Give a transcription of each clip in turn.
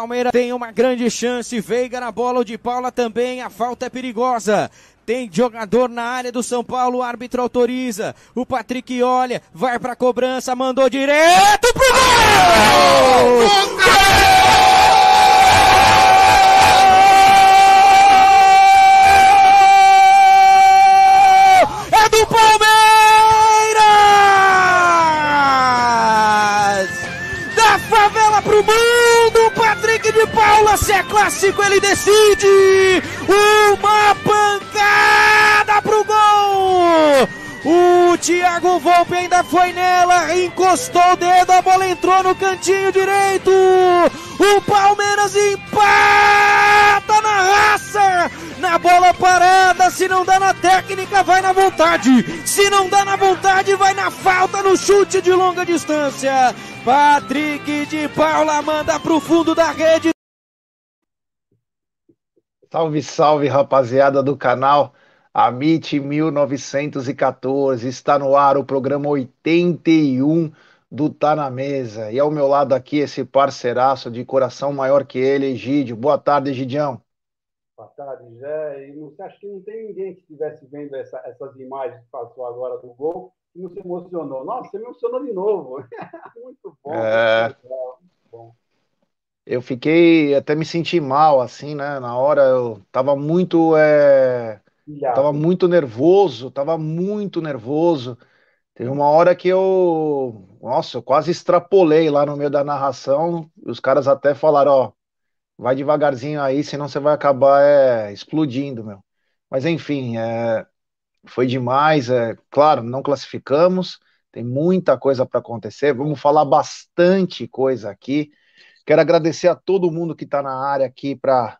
Palmeiras tem uma grande chance. Veiga na bola, o de Paula também. A falta é perigosa. Tem jogador na área do São Paulo, o árbitro autoriza. O Patrick olha, vai pra cobrança, mandou direto pro gol! É Paula, se é clássico, ele decide! Uma pancada pro gol! O Thiago Volpe ainda foi nela, encostou o dedo, a bola entrou no cantinho direito. O Palmeiras empata na raça, na bola parada. Se não dá na técnica, vai na vontade. Se não dá na vontade, vai na falta, no chute de longa distância. Patrick de Paula manda pro fundo da rede. Salve, salve, rapaziada do canal Amit 1914. Está no ar o programa 81 do Tá na Mesa. E ao meu lado aqui esse parceiraço de coração maior que ele, Egídio. Boa tarde, Egidião. Boa tarde, Zé. E não, acho que não tem ninguém que estivesse vendo essa, essas imagens que passou agora do gol que não se emocionou. Nossa, você me emocionou de novo. muito bom. É... Muito bom. Eu fiquei, até me senti mal, assim, né? Na hora eu tava muito, é... Tava muito nervoso, tava muito nervoso. Teve uma hora que eu, nossa, eu quase extrapolei lá no meio da narração. e Os caras até falaram, ó, vai devagarzinho aí, senão você vai acabar é, explodindo, meu. Mas enfim, é, foi demais. É, claro, não classificamos, tem muita coisa para acontecer. Vamos falar bastante coisa aqui. Quero agradecer a todo mundo que está na área aqui para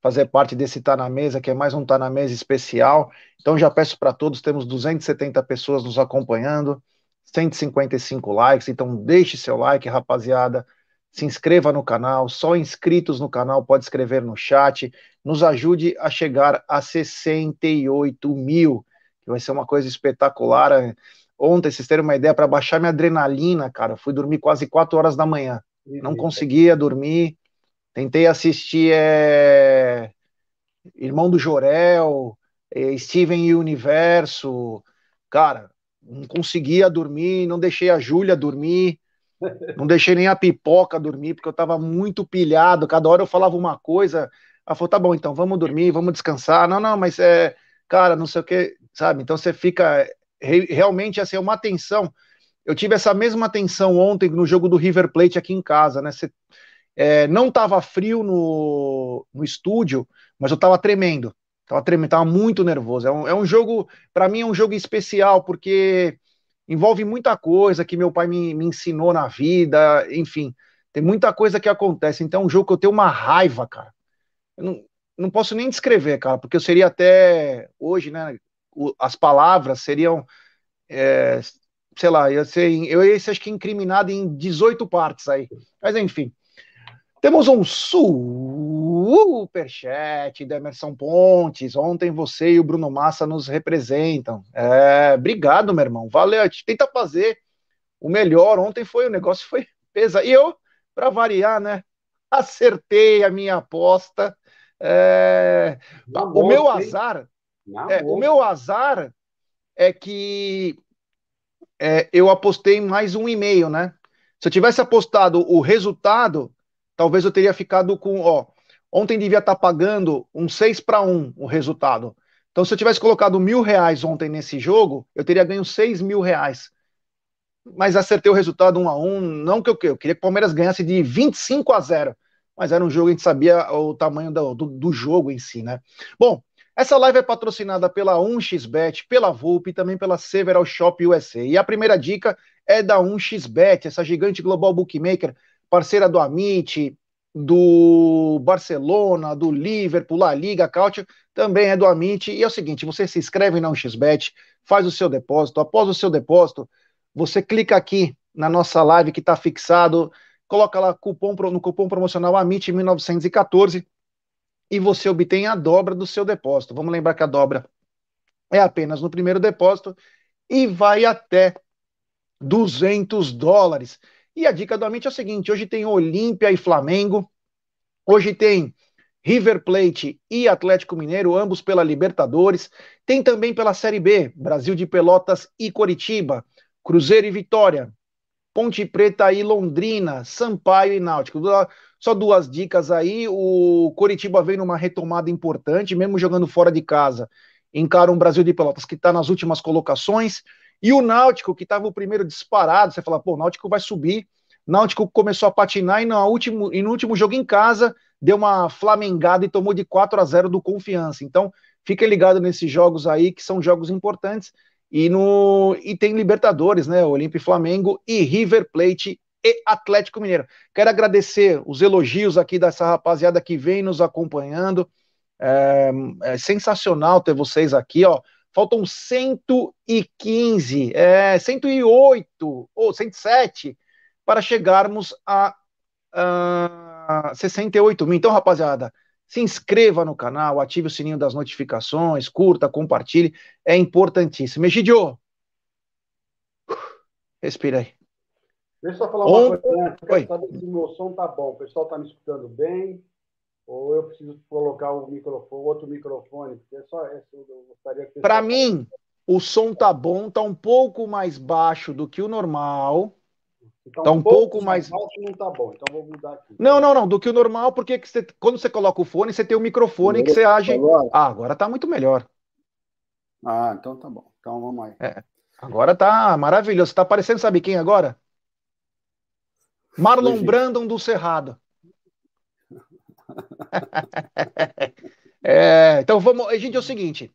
fazer parte desse Tá na Mesa, que é mais um Tá na Mesa especial. Então já peço para todos, temos 270 pessoas nos acompanhando, 155 likes, então deixe seu like, rapaziada. Se inscreva no canal, só inscritos no canal pode escrever no chat. Nos ajude a chegar a 68 mil, que vai ser uma coisa espetacular. Ontem, vocês terem uma ideia, para baixar minha adrenalina, cara, fui dormir quase 4 horas da manhã. Não conseguia dormir. Tentei assistir é, Irmão do Jorel, é, Steven Universo. Cara, não conseguia dormir, não deixei a Júlia dormir, não deixei nem a pipoca dormir, porque eu tava muito pilhado. Cada hora eu falava uma coisa. Ela falou: tá bom, então vamos dormir, vamos descansar. Não, não, mas é, cara, não sei o que, sabe? Então você fica re- realmente assim, é uma tensão. Eu tive essa mesma tensão ontem no jogo do River Plate aqui em casa, né? Você, é, não tava frio no, no estúdio, mas eu tava tremendo. Tava tremendo, tava muito nervoso. É um, é um jogo, para mim, é um jogo especial, porque envolve muita coisa que meu pai me, me ensinou na vida, enfim, tem muita coisa que acontece. Então é um jogo que eu tenho uma raiva, cara. Eu não, não posso nem descrever, cara, porque eu seria até hoje, né? as palavras seriam, é, sei lá, ia ser, eu ia ser acho que incriminado em 18 partes aí. Mas enfim. Temos um superchat da Emerson Pontes. Ontem você e o Bruno Massa nos representam. É, obrigado, meu irmão. Valeu. Tenta fazer o melhor. Ontem foi o negócio foi pesado. E eu, para variar, né? Acertei a minha aposta. É, o meu azar, é, o meu azar é que é, eu apostei mais um e-mail, né? Se eu tivesse apostado o resultado, talvez eu teria ficado com, ó, ontem devia estar tá pagando um 6 para 1 o resultado. Então, se eu tivesse colocado mil reais ontem nesse jogo, eu teria ganho 6 mil reais. Mas acertei o resultado 1 a 1 não que eu, eu queria que o Palmeiras ganhasse de 25 a 0 mas era um jogo, a gente sabia o tamanho do, do, do jogo em si, né? Bom, essa live é patrocinada pela 1xBet, pela Vulp e também pela Several Shop USA. E a primeira dica é da 1xBet, essa gigante global bookmaker, parceira do Amit, do Barcelona, do Liverpool, La Liga, Cautio, também é do Amit. E é o seguinte, você se inscreve na 1xBet, faz o seu depósito, após o seu depósito, você clica aqui na nossa live que está fixado, coloca lá cupom, no cupom promocional AMIT1914 e você obtém a dobra do seu depósito. Vamos lembrar que a dobra é apenas no primeiro depósito e vai até 200 dólares. E a dica do Amit é o seguinte: hoje tem Olímpia e Flamengo, hoje tem River Plate e Atlético Mineiro, ambos pela Libertadores. Tem também pela Série B, Brasil de Pelotas e Coritiba, Cruzeiro e Vitória, Ponte Preta e Londrina, Sampaio e Náutico. Só duas dicas aí. O Coritiba vem numa retomada importante, mesmo jogando fora de casa. Encara um Brasil de Pelotas que está nas últimas colocações. E o Náutico, que estava o primeiro disparado. Você fala, pô, o Náutico vai subir. Náutico começou a patinar e no último, e no último jogo em casa deu uma flamengada e tomou de 4 a 0 do Confiança. Então, fiquem ligados nesses jogos aí, que são jogos importantes. E, no, e tem Libertadores, né? Olímpia e Flamengo e River Plate e Atlético Mineiro. Quero agradecer os elogios aqui dessa rapaziada que vem nos acompanhando. É, é sensacional ter vocês aqui, ó. Faltam 115, é, 108 ou 107 para chegarmos a, a 68 mil. Então, rapaziada, se inscreva no canal, ative o sininho das notificações, curta, compartilhe, é importantíssimo. Egidio, respira aí. Deixa eu só falar uma coisa, né? Eu quero saber se o meu som tá bom. O pessoal tá me escutando bem? Ou eu preciso colocar o microfone, outro microfone? Porque é só esse, eu gostaria que. Para mim, o som tá bom, tá um pouco mais baixo do que o normal. Então, tá um, um pouco, pouco mais. Baixo não tá bom, então vou mudar aqui. Não, não, não, do que o normal, porque você, quando você coloca o fone, você tem o microfone que você age. Agora? Ah, agora tá muito melhor. Ah, então tá bom. Então vamos aí. É. Agora tá maravilhoso. Tá parecendo, sabe quem agora? Marlon Hoje. Brandon do Cerrado. é, então vamos. Gente, é o seguinte.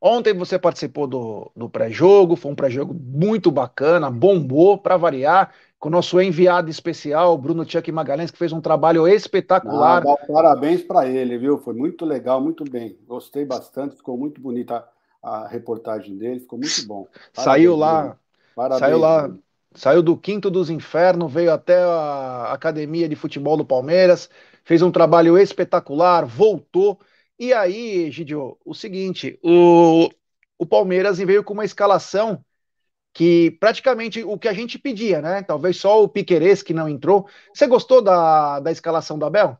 Ontem você participou do, do pré-jogo, foi um pré-jogo muito bacana, bombou para variar, com o nosso enviado especial, Bruno Tchek Magalhães, que fez um trabalho espetacular. Ah, parabéns para ele, viu? Foi muito legal, muito bem. Gostei bastante, ficou muito bonita a, a reportagem dele, ficou muito bom. Parabéns, saiu lá, saiu lá, saiu do quinto dos infernos, veio até a academia de futebol do Palmeiras, fez um trabalho espetacular, voltou. E aí, Gidio, o seguinte, o, o Palmeiras veio com uma escalação que praticamente o que a gente pedia, né? Talvez só o Piqueires que não entrou. Você gostou da, da escalação do Abel?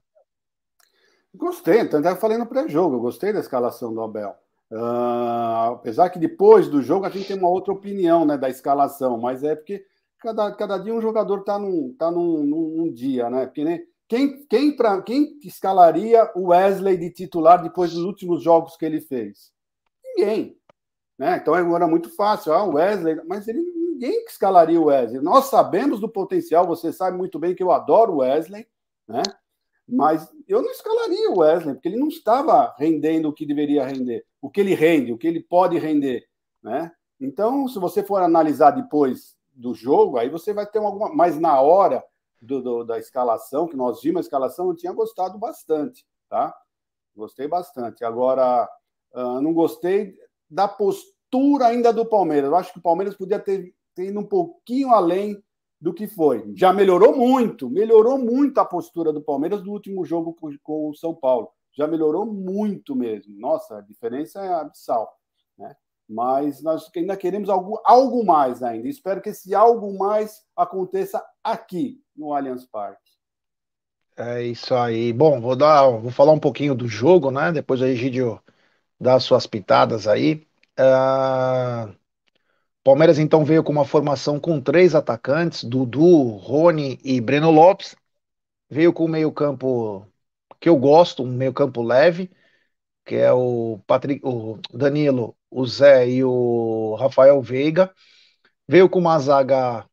Gostei, tanto é que falei no pré-jogo, eu gostei da escalação do Abel. Uh, apesar que depois do jogo a gente tem uma outra opinião né, da escalação, mas é porque cada, cada dia um jogador está num, tá num, num, num, dia, né? Quem, quem, pra, quem escalaria o Wesley de titular depois dos últimos jogos que ele fez? Ninguém. Né? Então era muito fácil, ah, o Wesley, mas ele, ninguém escalaria o Wesley. Nós sabemos do potencial, você sabe muito bem que eu adoro o Wesley, né? Mas eu não escalaria o Wesley, porque ele não estava rendendo o que deveria render, o que ele rende, o que ele pode render, né? Então, se você for analisar depois do jogo, aí você vai ter alguma. Mas na hora do, do, da escalação, que nós vimos a escalação, eu tinha gostado bastante, tá? Gostei bastante. Agora, uh, não gostei da postura ainda do Palmeiras. Eu acho que o Palmeiras podia ter, ter ido um pouquinho além do que foi. Já melhorou muito, melhorou muito a postura do Palmeiras do último jogo com, com o São Paulo. Já melhorou muito mesmo. Nossa, a diferença é abissal? Mas nós ainda queremos algo, algo mais ainda. Espero que esse algo mais aconteça aqui no Allianz Parque. É isso aí. Bom, vou dar, vou falar um pouquinho do jogo, né? Depois aí, Gidio, dá as suas pitadas aí. Uh... Palmeiras então veio com uma formação com três atacantes, Dudu, Rony e Breno Lopes. Veio com o meio-campo que eu gosto, um meio-campo leve, que é o Patrick, o Danilo, o Zé e o Rafael Veiga. Veio com uma zaga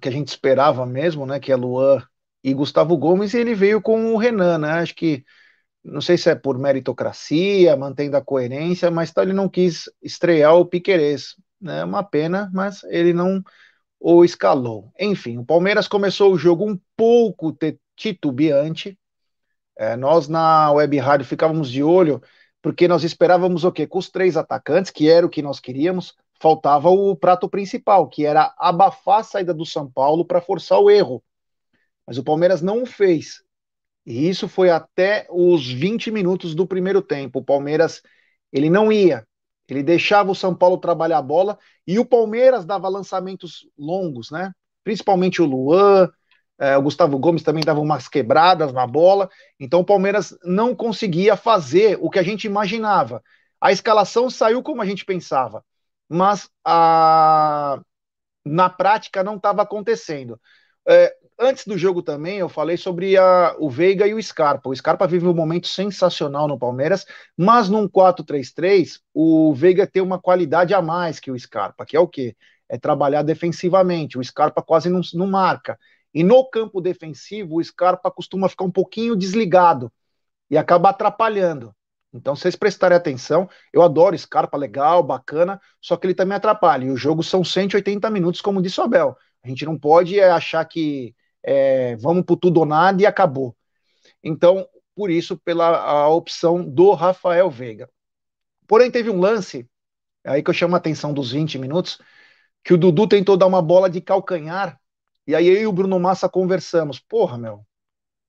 que a gente esperava mesmo, né? Que é Luan e Gustavo Gomes, e ele veio com o Renan, né? Acho que não sei se é por meritocracia, mantendo a coerência, mas tá, ele não quis estrear o Piquerez. Né? Uma pena, mas ele não o escalou. Enfim, o Palmeiras começou o jogo um pouco titubeante. É, nós na Web Rádio ficávamos de olho porque nós esperávamos o quê? Com os três atacantes, que era o que nós queríamos, faltava o prato principal, que era abafar a saída do São Paulo para forçar o erro. Mas o Palmeiras não o fez. E isso foi até os 20 minutos do primeiro tempo. O Palmeiras ele não ia, ele deixava o São Paulo trabalhar a bola e o Palmeiras dava lançamentos longos, né? Principalmente o Luan, é, o Gustavo Gomes também dava umas quebradas na bola, então o Palmeiras não conseguia fazer o que a gente imaginava. A escalação saiu como a gente pensava, mas a... na prática não estava acontecendo. É, antes do jogo também eu falei sobre a, o Veiga e o Scarpa. O Scarpa vive um momento sensacional no Palmeiras, mas num 4-3-3, o Veiga tem uma qualidade a mais que o Scarpa, que é o quê? É trabalhar defensivamente. O Scarpa quase não, não marca. E no campo defensivo, o Scarpa costuma ficar um pouquinho desligado e acaba atrapalhando. Então, vocês prestarem atenção, eu adoro Scarpa, legal, bacana, só que ele também atrapalha. E o jogo são 180 minutos, como disse o Abel. A gente não pode é, achar que é, vamos por tudo ou nada e acabou. Então, por isso, pela opção do Rafael Veiga. Porém, teve um lance, aí que eu chamo a atenção dos 20 minutos, que o Dudu tentou dar uma bola de calcanhar e aí eu e o Bruno Massa conversamos. Porra, meu,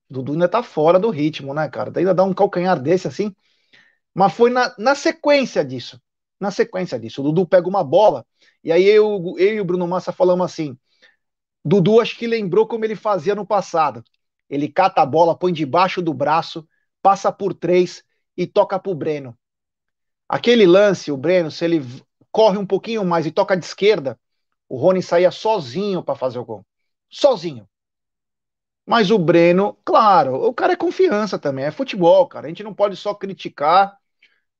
Dudu ainda tá fora do ritmo, né, cara? Ainda dá um calcanhar desse assim. Mas foi na, na sequência disso. Na sequência disso. O Dudu pega uma bola, e aí eu, eu e o Bruno Massa falamos assim: Dudu acho que lembrou como ele fazia no passado. Ele cata a bola, põe debaixo do braço, passa por três e toca pro Breno. Aquele lance, o Breno, se ele corre um pouquinho mais e toca de esquerda, o Rony saía sozinho para fazer o gol sozinho. Mas o Breno, claro, o cara é confiança também, é futebol, cara. A gente não pode só criticar.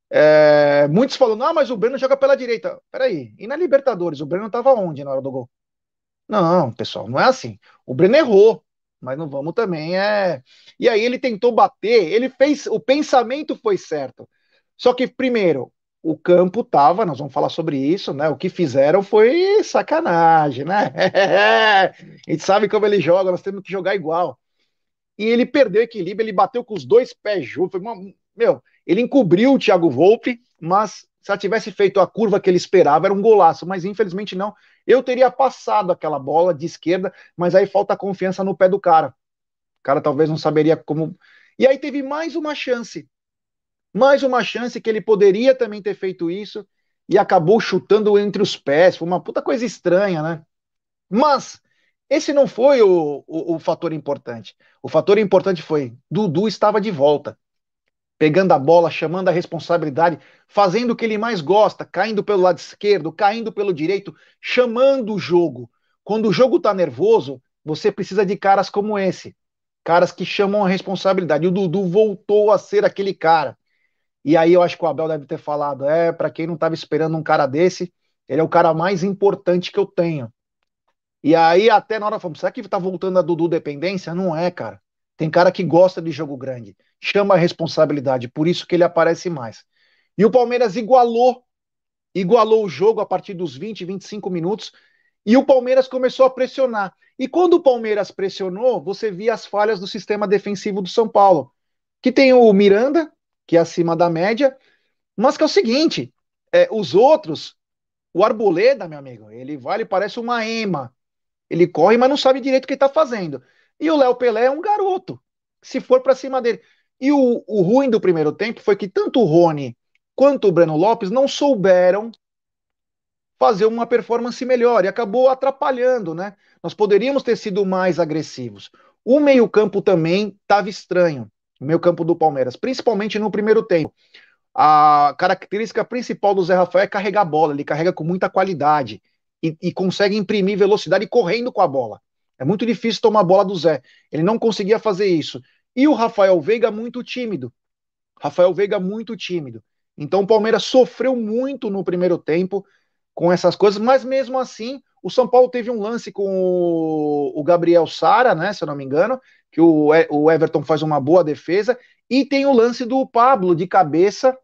É, muitos falam, ah, mas o Breno joga pela direita. Peraí, e na Libertadores? O Breno estava onde na hora do gol? Não, pessoal, não é assim. O Breno errou, mas não vamos também. É... E aí ele tentou bater, ele fez. O pensamento foi certo. Só que, primeiro, o campo tava, nós vamos falar sobre isso, né? O que fizeram foi sacanagem, né? a gente sabe como ele joga, nós temos que jogar igual. E ele perdeu equilíbrio, ele bateu com os dois pés juntos. Meu, ele encobriu o Thiago Volpe, mas se ela tivesse feito a curva que ele esperava, era um golaço, mas infelizmente não. Eu teria passado aquela bola de esquerda, mas aí falta confiança no pé do cara. O cara talvez não saberia como. E aí teve mais uma chance mais uma chance que ele poderia também ter feito isso e acabou chutando entre os pés. Foi uma puta coisa estranha, né? Mas esse não foi o, o, o fator importante. O fator importante foi Dudu estava de volta, pegando a bola, chamando a responsabilidade, fazendo o que ele mais gosta, caindo pelo lado esquerdo, caindo pelo direito, chamando o jogo. Quando o jogo está nervoso, você precisa de caras como esse, caras que chamam a responsabilidade. O Dudu voltou a ser aquele cara. E aí eu acho que o Abel deve ter falado: é, para quem não estava esperando um cara desse, ele é o cara mais importante que eu tenho. E aí, até na hora, falamos: será que tá voltando a Dudu dependência? Não é, cara. Tem cara que gosta de jogo grande, chama a responsabilidade, por isso que ele aparece mais. E o Palmeiras igualou, igualou o jogo a partir dos 20, 25 minutos, e o Palmeiras começou a pressionar. E quando o Palmeiras pressionou, você via as falhas do sistema defensivo do São Paulo, que tem o Miranda, que é acima da média, mas que é o seguinte, é, os outros, o Arboleda, meu amigo, ele vai, ele parece uma ema. Ele corre, mas não sabe direito o que está fazendo. E o Léo Pelé é um garoto. Se for para cima dele. E o, o ruim do primeiro tempo foi que tanto o Rony quanto o Breno Lopes não souberam fazer uma performance melhor e acabou atrapalhando, né? Nós poderíamos ter sido mais agressivos. O meio-campo também estava estranho, o meio-campo do Palmeiras, principalmente no primeiro tempo. A característica principal do Zé Rafael é carregar a bola, ele carrega com muita qualidade e, e consegue imprimir velocidade correndo com a bola. É muito difícil tomar a bola do Zé. Ele não conseguia fazer isso. E o Rafael Veiga muito tímido. Rafael Veiga muito tímido. Então o Palmeiras sofreu muito no primeiro tempo com essas coisas, mas mesmo assim, o São Paulo teve um lance com o, Gabriel Sara, né, se eu não me engano, que o, o Everton faz uma boa defesa, e tem o lance do Pablo de cabeça,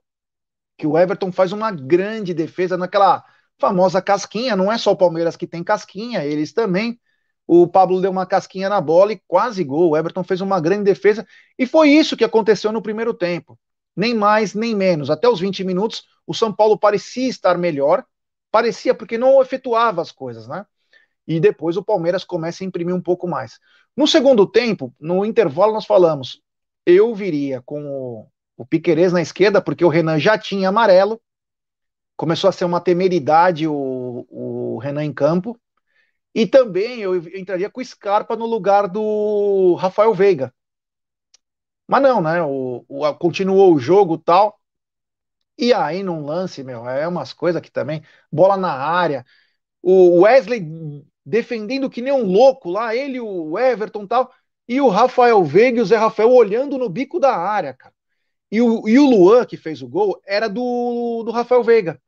que o Everton faz uma grande defesa naquela famosa casquinha, não é só o Palmeiras que tem casquinha, eles também o Pablo deu uma casquinha na bola e quase gol. O Everton fez uma grande defesa e foi isso que aconteceu no primeiro tempo. Nem mais, nem menos. Até os 20 minutos, o São Paulo parecia estar melhor, parecia porque não efetuava as coisas, né? E depois o Palmeiras começa a imprimir um pouco mais. No segundo tempo, no intervalo, nós falamos: eu viria com o, o Piquerez na esquerda, porque o Renan já tinha amarelo, começou a ser uma temeridade o, o Renan em campo. E também eu entraria com o Scarpa no lugar do Rafael Veiga. Mas não, né? O, o, continuou o jogo tal. E aí, num lance, meu, é umas coisas que também. Bola na área. O Wesley defendendo que nem um louco lá, ele, o Everton tal. E o Rafael Veiga e o Zé Rafael olhando no bico da área, cara. E o, e o Luan, que fez o gol, era do, do Rafael Veiga.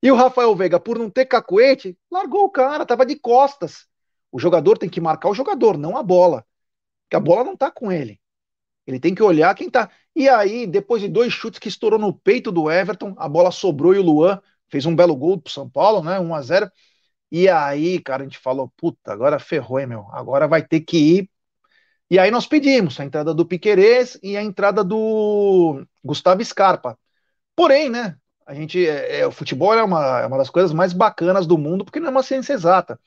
E o Rafael Veiga, por não ter cacuete, largou o cara, tava de costas. O jogador tem que marcar o jogador, não a bola. Porque a bola não tá com ele. Ele tem que olhar quem tá. E aí, depois de dois chutes que estourou no peito do Everton, a bola sobrou e o Luan fez um belo gol pro São Paulo, né? 1 a 0 E aí, cara, a gente falou, puta, agora ferrou, hein, meu? Agora vai ter que ir. E aí nós pedimos a entrada do Piquerez e a entrada do Gustavo Scarpa. Porém, né? A gente, é, é, o futebol é uma, é uma das coisas mais bacanas do mundo, porque não é uma ciência exata.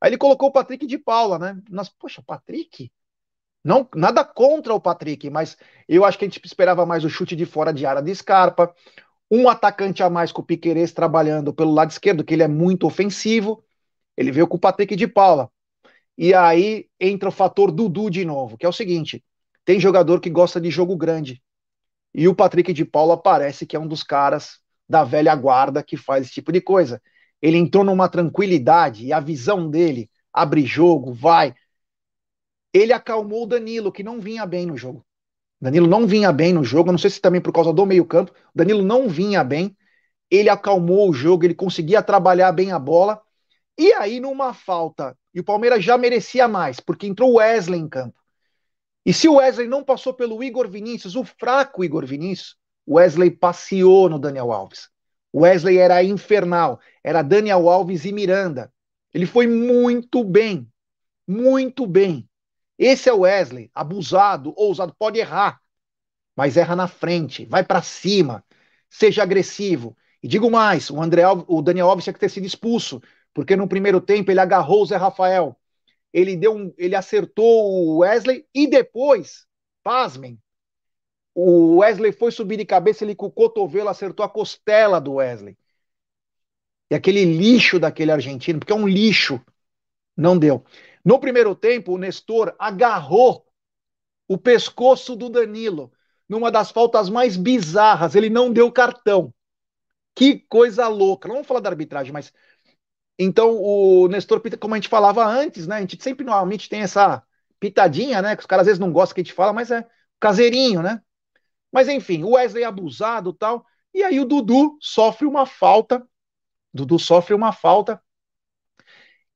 Aí ele colocou o Patrick de Paula, né? Nós, poxa, Patrick? Não, nada contra o Patrick, mas eu acho que a gente esperava mais o chute de fora de área de Scarpa, um atacante a mais com o Piqueires trabalhando pelo lado esquerdo, que ele é muito ofensivo. Ele veio com o Patrick de Paula. E aí entra o fator Dudu de novo, que é o seguinte: tem jogador que gosta de jogo grande. E o Patrick de Paula parece que é um dos caras da velha guarda que faz esse tipo de coisa. Ele entrou numa tranquilidade e a visão dele abre jogo, vai. Ele acalmou o Danilo, que não vinha bem no jogo. Danilo não vinha bem no jogo, não sei se também por causa do meio-campo. Danilo não vinha bem. Ele acalmou o jogo, ele conseguia trabalhar bem a bola. E aí, numa falta, e o Palmeiras já merecia mais, porque entrou o Wesley em campo. E se o Wesley não passou pelo Igor Vinícius, o fraco Igor Vinícius, Wesley passeou no Daniel Alves. Wesley era infernal, era Daniel Alves e Miranda. Ele foi muito bem, muito bem. Esse é o Wesley, abusado, ousado, pode errar, mas erra na frente, vai para cima, seja agressivo. E digo mais, o André Alves, o Daniel Alves tinha que ter sido expulso, porque no primeiro tempo ele agarrou o Zé Rafael. Ele deu um, ele acertou o Wesley e depois, pasmem, o Wesley foi subir de cabeça, ele com o cotovelo acertou a costela do Wesley. E aquele lixo daquele argentino, porque é um lixo, não deu. No primeiro tempo, o Nestor agarrou o pescoço do Danilo numa das faltas mais bizarras. Ele não deu cartão. Que coisa louca. Não vamos falar da arbitragem, mas. Então, o Nestor, como a gente falava antes, né? A gente sempre normalmente tem essa pitadinha, né? Que os caras às vezes não gostam que a gente fala, mas é caseirinho, né? Mas enfim, o Wesley abusado tal. E aí o Dudu sofre uma falta. Dudu sofre uma falta.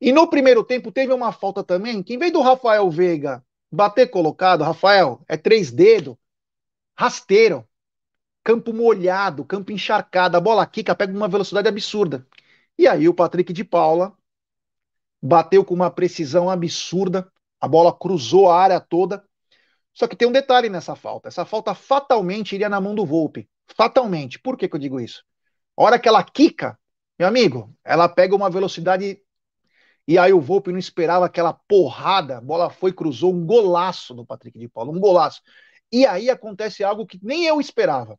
E no primeiro tempo teve uma falta também, que em vez do Rafael Veiga bater colocado, Rafael, é três dedos, rasteiro, campo molhado, campo encharcado, a bola quica, pega uma velocidade absurda. E aí o Patrick de Paula bateu com uma precisão absurda, a bola cruzou a área toda. Só que tem um detalhe nessa falta. Essa falta fatalmente iria na mão do Volpe. Fatalmente. Por que, que eu digo isso? A hora que ela quica, meu amigo, ela pega uma velocidade. E aí o Volpe não esperava aquela porrada. A bola foi, cruzou um golaço do Patrick de Paula. Um golaço. E aí acontece algo que nem eu esperava.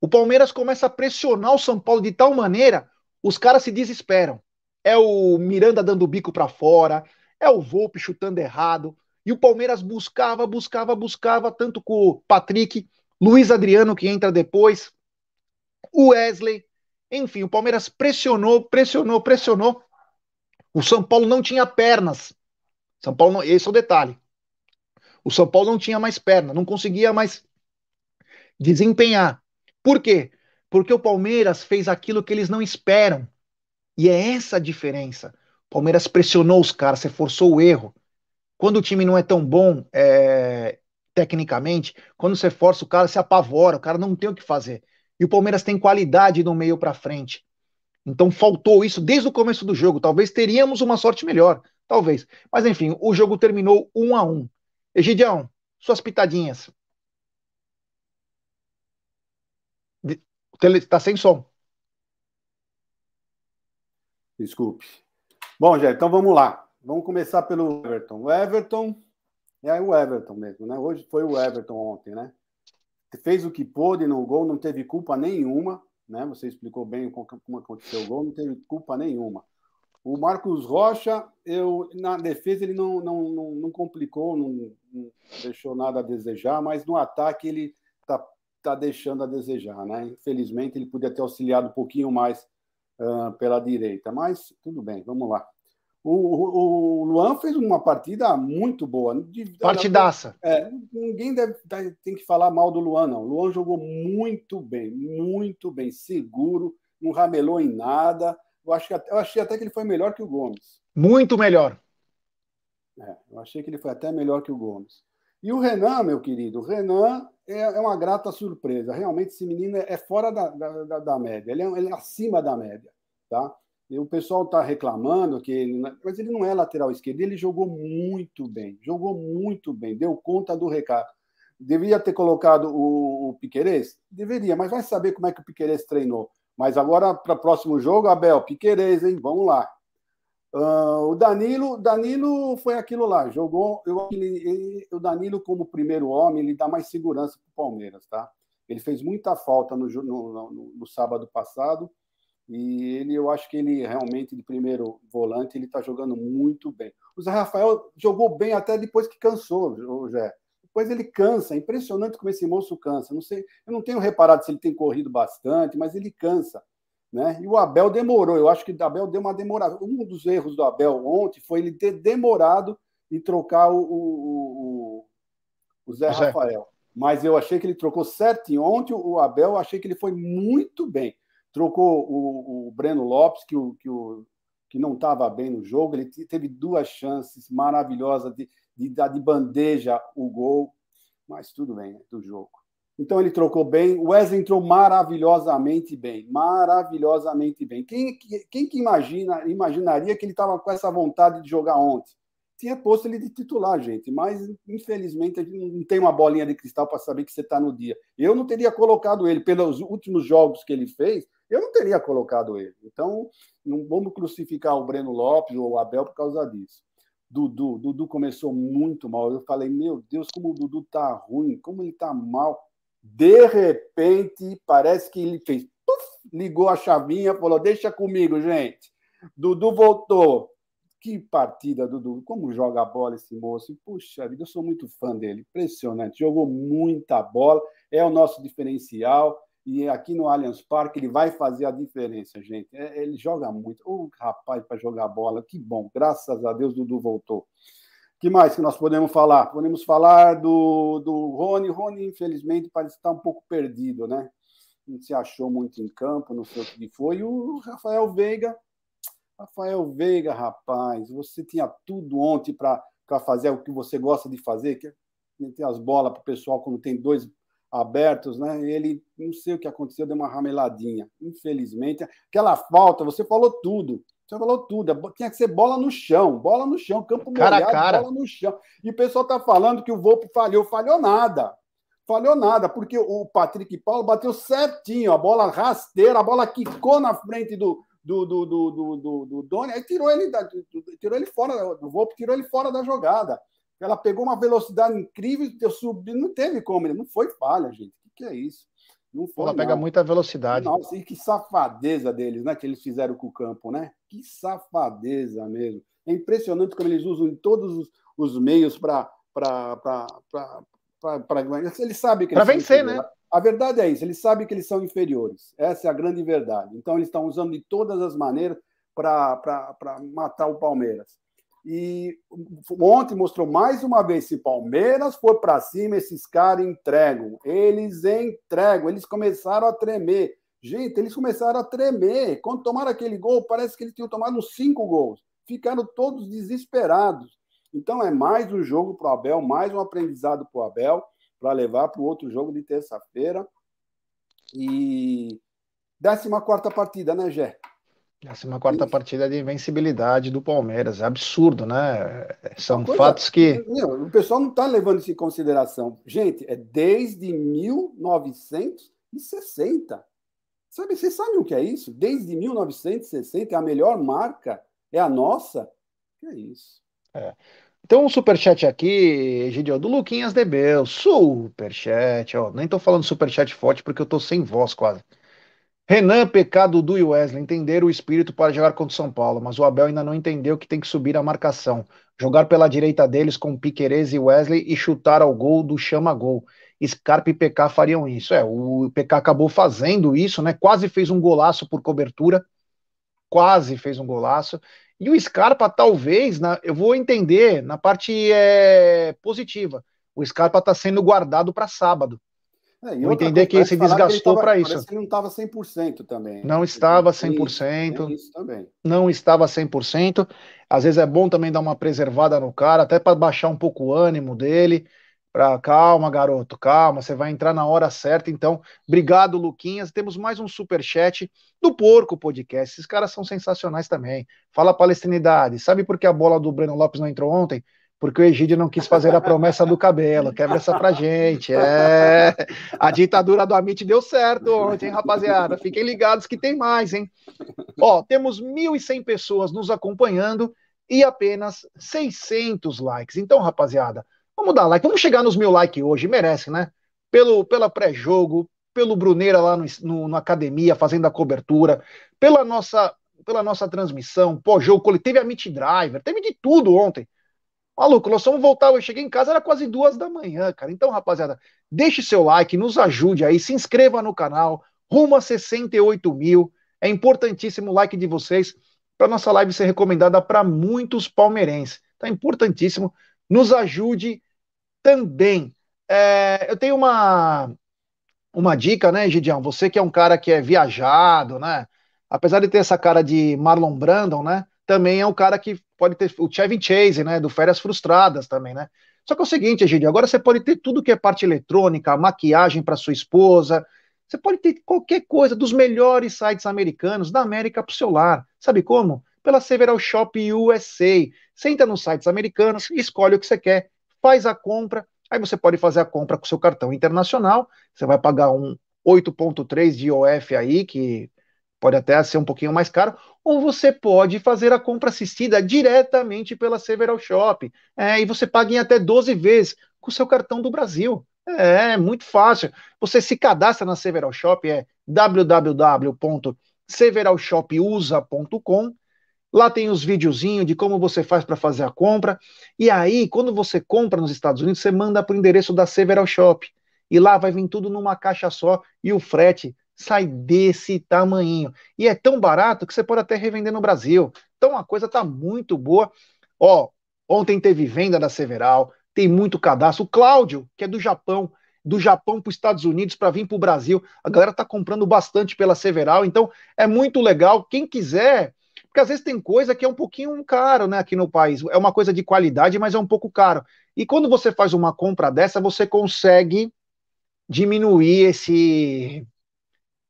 O Palmeiras começa a pressionar o São Paulo de tal maneira, os caras se desesperam. É o Miranda dando o bico para fora, é o Volpe chutando errado. E o Palmeiras buscava, buscava, buscava, tanto com o Patrick, Luiz Adriano, que entra depois, o Wesley. Enfim, o Palmeiras pressionou, pressionou, pressionou. O São Paulo não tinha pernas. São Paulo não, esse é o detalhe. O São Paulo não tinha mais perna, não conseguia mais desempenhar. Por quê? Porque o Palmeiras fez aquilo que eles não esperam. E é essa a diferença. O Palmeiras pressionou os caras, você forçou o erro. Quando o time não é tão bom é, tecnicamente, quando você força o cara, se apavora, o cara não tem o que fazer. E o Palmeiras tem qualidade no meio para frente. Então faltou isso desde o começo do jogo. Talvez teríamos uma sorte melhor, talvez. Mas enfim, o jogo terminou um a um. Egidião, suas pitadinhas. Está sem som. Desculpe. Bom, já, então vamos lá. Vamos começar pelo Everton. O Everton é o Everton mesmo, né? Hoje foi o Everton ontem, né? Fez o que pôde no gol, não teve culpa nenhuma, né? Você explicou bem como aconteceu o gol, não teve culpa nenhuma. O Marcos Rocha, eu na defesa ele não, não, não, não complicou, não, não, deixou nada a desejar, mas no ataque ele tá, tá deixando a desejar, né? Infelizmente ele podia ter auxiliado um pouquinho mais uh, pela direita, mas tudo bem, vamos lá. O, o, o, Luan fez uma partida muito boa. Partidaça. É, ninguém deve, tem que falar mal do Luan, não. O Luan jogou muito bem, muito bem, seguro, não ramelou em nada. Eu, acho que, eu achei até que ele foi melhor que o Gomes. Muito melhor. É, eu achei que ele foi até melhor que o Gomes. E o Renan, meu querido, o Renan é, é uma grata surpresa. Realmente, esse menino é fora da, da, da média, ele é, ele é acima da média. Tá? O pessoal está reclamando que ele, mas ele não é lateral esquerdo, ele jogou muito bem, jogou muito bem, deu conta do recado. Deveria ter colocado o, o Piquerez? Deveria, mas vai saber como é que o Piquerez treinou. Mas agora, para o próximo jogo, Abel, Piquerez, hein? Vamos lá. Uh, o Danilo, Danilo foi aquilo lá, jogou. Eu, ele, ele, o Danilo, como primeiro homem, ele dá mais segurança para o Palmeiras, tá? Ele fez muita falta no, no, no, no sábado passado e ele, eu acho que ele realmente, de primeiro volante, ele está jogando muito bem. O Zé Rafael jogou bem até depois que cansou, o Zé. Depois ele cansa. É impressionante como esse moço cansa. Não sei, eu não tenho reparado se ele tem corrido bastante, mas ele cansa. Né? E o Abel demorou. Eu acho que o Abel deu uma demorada. Um dos erros do Abel ontem foi ele ter demorado em trocar o, o, o Zé, Zé Rafael. Mas eu achei que ele trocou certinho. Ontem o Abel, eu achei que ele foi muito bem trocou o, o Breno Lopes, que, o, que, o, que não estava bem no jogo, ele teve duas chances maravilhosas de, de dar de bandeja o gol, mas tudo bem, é do jogo. Então ele trocou bem, o Wesley entrou maravilhosamente bem, maravilhosamente bem. Quem, quem que imagina, imaginaria que ele estava com essa vontade de jogar ontem? Tinha posto ele de titular, gente, mas infelizmente a gente não tem uma bolinha de cristal para saber que você está no dia. Eu não teria colocado ele pelos últimos jogos que ele fez, eu não teria colocado ele. Então, não vamos crucificar o Breno Lopes ou o Abel por causa disso. Dudu, Dudu começou muito mal. Eu falei, meu Deus, como o Dudu tá ruim, como ele tá mal. De repente, parece que ele fez, puff, ligou a chavinha, falou: "Deixa comigo, gente". Dudu voltou. Que partida, Dudu. Como joga a bola esse moço. Puxa vida, eu sou muito fã dele. Impressionante. Jogou muita bola. É o nosso diferencial e aqui no Allianz Parque ele vai fazer a diferença, gente. É, ele joga muito. O oh, rapaz para jogar bola, que bom. Graças a Deus, Dudu voltou. que mais que nós podemos falar? Podemos falar do, do Rony. Rony, infelizmente, parece estar um pouco perdido, né? Não se achou muito em campo, não sei o que foi. E o Rafael Veiga. Rafael Veiga, rapaz, você tinha tudo ontem para fazer o que você gosta de fazer, que é tem as bolas para o pessoal quando tem dois abertos, né? Ele, não sei o que aconteceu, deu uma rameladinha. Infelizmente, aquela falta, você falou tudo. Você falou tudo. É tinha que ser bola no chão, bola no chão, campo cara molhado, cara. bola no chão. E o pessoal está falando que o Volpe falhou. Falhou nada. Falhou nada, porque o Patrick Paulo bateu certinho, a bola rasteira, a bola quicou na frente do, do, do, do, do, do, do Doni, aí tirou ele, da, tirou ele fora, o Volpe tirou ele fora da jogada. Ela pegou uma velocidade incrível, eu subi, não teve como, não foi falha, gente. O que, é isso? Não foi. Ela pega muita velocidade. Nossa, e que safadeza deles, né? Que eles fizeram com o campo, né? Que safadeza mesmo. É impressionante como eles usam em todos os, os meios para eles sabem que para vencer, né? A verdade é isso, eles sabem que eles são inferiores. Essa é a grande verdade. Então eles estão usando de todas as maneiras para matar o Palmeiras. E ontem mostrou mais uma vez: se Palmeiras for para cima, esses caras entregam. Eles entregam, eles começaram a tremer. Gente, eles começaram a tremer. Quando tomaram aquele gol, parece que eles tinham tomado cinco gols. Ficaram todos desesperados. Então é mais um jogo para o Abel, mais um aprendizado para o Abel, para levar para o outro jogo de terça-feira. E 14 quarta partida, né, Gé? Décima quarta Isso. partida de invencibilidade do Palmeiras. É absurdo, né? São coisa, fatos que. Não, o pessoal não está levando isso em consideração. Gente, é desde 1960. Sabe, vocês sabem o que é isso? Desde 1960 é a melhor marca, é a nossa. Que é isso? É. Então, um superchat aqui, Gidio, do Luquinhas Debel. Superchat, ó. Nem tô falando superchat forte porque eu tô sem voz quase. Renan, pecado do Wesley, entender o espírito para jogar contra o São Paulo, mas o Abel ainda não entendeu que tem que subir a marcação, jogar pela direita deles com Piquerez e Wesley e chutar ao gol do chama-gol. Scarpa e PK fariam isso. É, o PK acabou fazendo isso, né? Quase fez um golaço por cobertura, quase fez um golaço. E o Scarpa, talvez, na, eu vou entender na parte é, positiva. O Scarpa está sendo guardado para sábado. É, entender que ele se desgastou para isso. Que não estava 100% também. Não estava 100%. Isso, também. Não estava 100%. Às vezes é bom também dar uma preservada no cara, até para baixar um pouco o ânimo dele. Pra, calma, garoto, calma, você vai entrar na hora certa. Então, obrigado, Luquinhas. Temos mais um super chat do Porco Podcast. Esses caras são sensacionais também. Fala palestinidade. Sabe por que a bola do Breno Lopes não entrou ontem? Porque o Egídio não quis fazer a promessa do cabelo. Quebra essa pra gente. É. A ditadura do Amit deu certo ontem, hein, rapaziada? Fiquem ligados que tem mais, hein? Ó, temos 1.100 pessoas nos acompanhando e apenas 600 likes. Então, rapaziada, vamos dar like. Vamos chegar nos mil likes hoje, merece, né? Pelo, pela pré-jogo, pelo Bruneira lá no, no, na academia fazendo a cobertura, pela nossa, pela nossa transmissão, pós-jogo, teve a Meet Driver, teve de tudo ontem. Maluco, nós vamos voltar. Eu cheguei em casa, era quase duas da manhã, cara. Então, rapaziada, deixe seu like, nos ajude aí, se inscreva no canal, rumo a 68 mil. É importantíssimo o like de vocês para nossa live ser recomendada para muitos palmeirenses. Tá importantíssimo. Nos ajude também. É, eu tenho uma, uma dica, né, Gidião? Você que é um cara que é viajado, né? Apesar de ter essa cara de Marlon Brandon, né? Também é um cara que pode ter o Chevy Chase, né, do Férias Frustradas também, né? Só que é o seguinte, Egídio, agora você pode ter tudo que é parte eletrônica, maquiagem para sua esposa, você pode ter qualquer coisa dos melhores sites americanos da América para o seu lar. Sabe como? Pela Several Shop USA. Você entra nos sites americanos, escolhe o que você quer, faz a compra, aí você pode fazer a compra com seu cartão internacional, você vai pagar um 8.3 de IOF aí, que pode até ser um pouquinho mais caro, ou você pode fazer a compra assistida diretamente pela Several Shop. É, e você paga em até 12 vezes com o seu cartão do Brasil. É, muito fácil. Você se cadastra na Several Shop, é www.severalshopusa.com. Lá tem os videozinhos de como você faz para fazer a compra. E aí, quando você compra nos Estados Unidos, você manda para o endereço da Several Shop. E lá vai vir tudo numa caixa só e o frete sai desse tamanho. E é tão barato que você pode até revender no Brasil. Então a coisa tá muito boa. Ó, ontem teve venda da Several, tem muito cadastro. O Cláudio, que é do Japão, do Japão para os Estados Unidos para vir para o Brasil. A galera tá comprando bastante pela Several, então é muito legal. Quem quiser Porque às vezes tem coisa que é um pouquinho caro, né, aqui no país. É uma coisa de qualidade, mas é um pouco caro. E quando você faz uma compra dessa, você consegue diminuir esse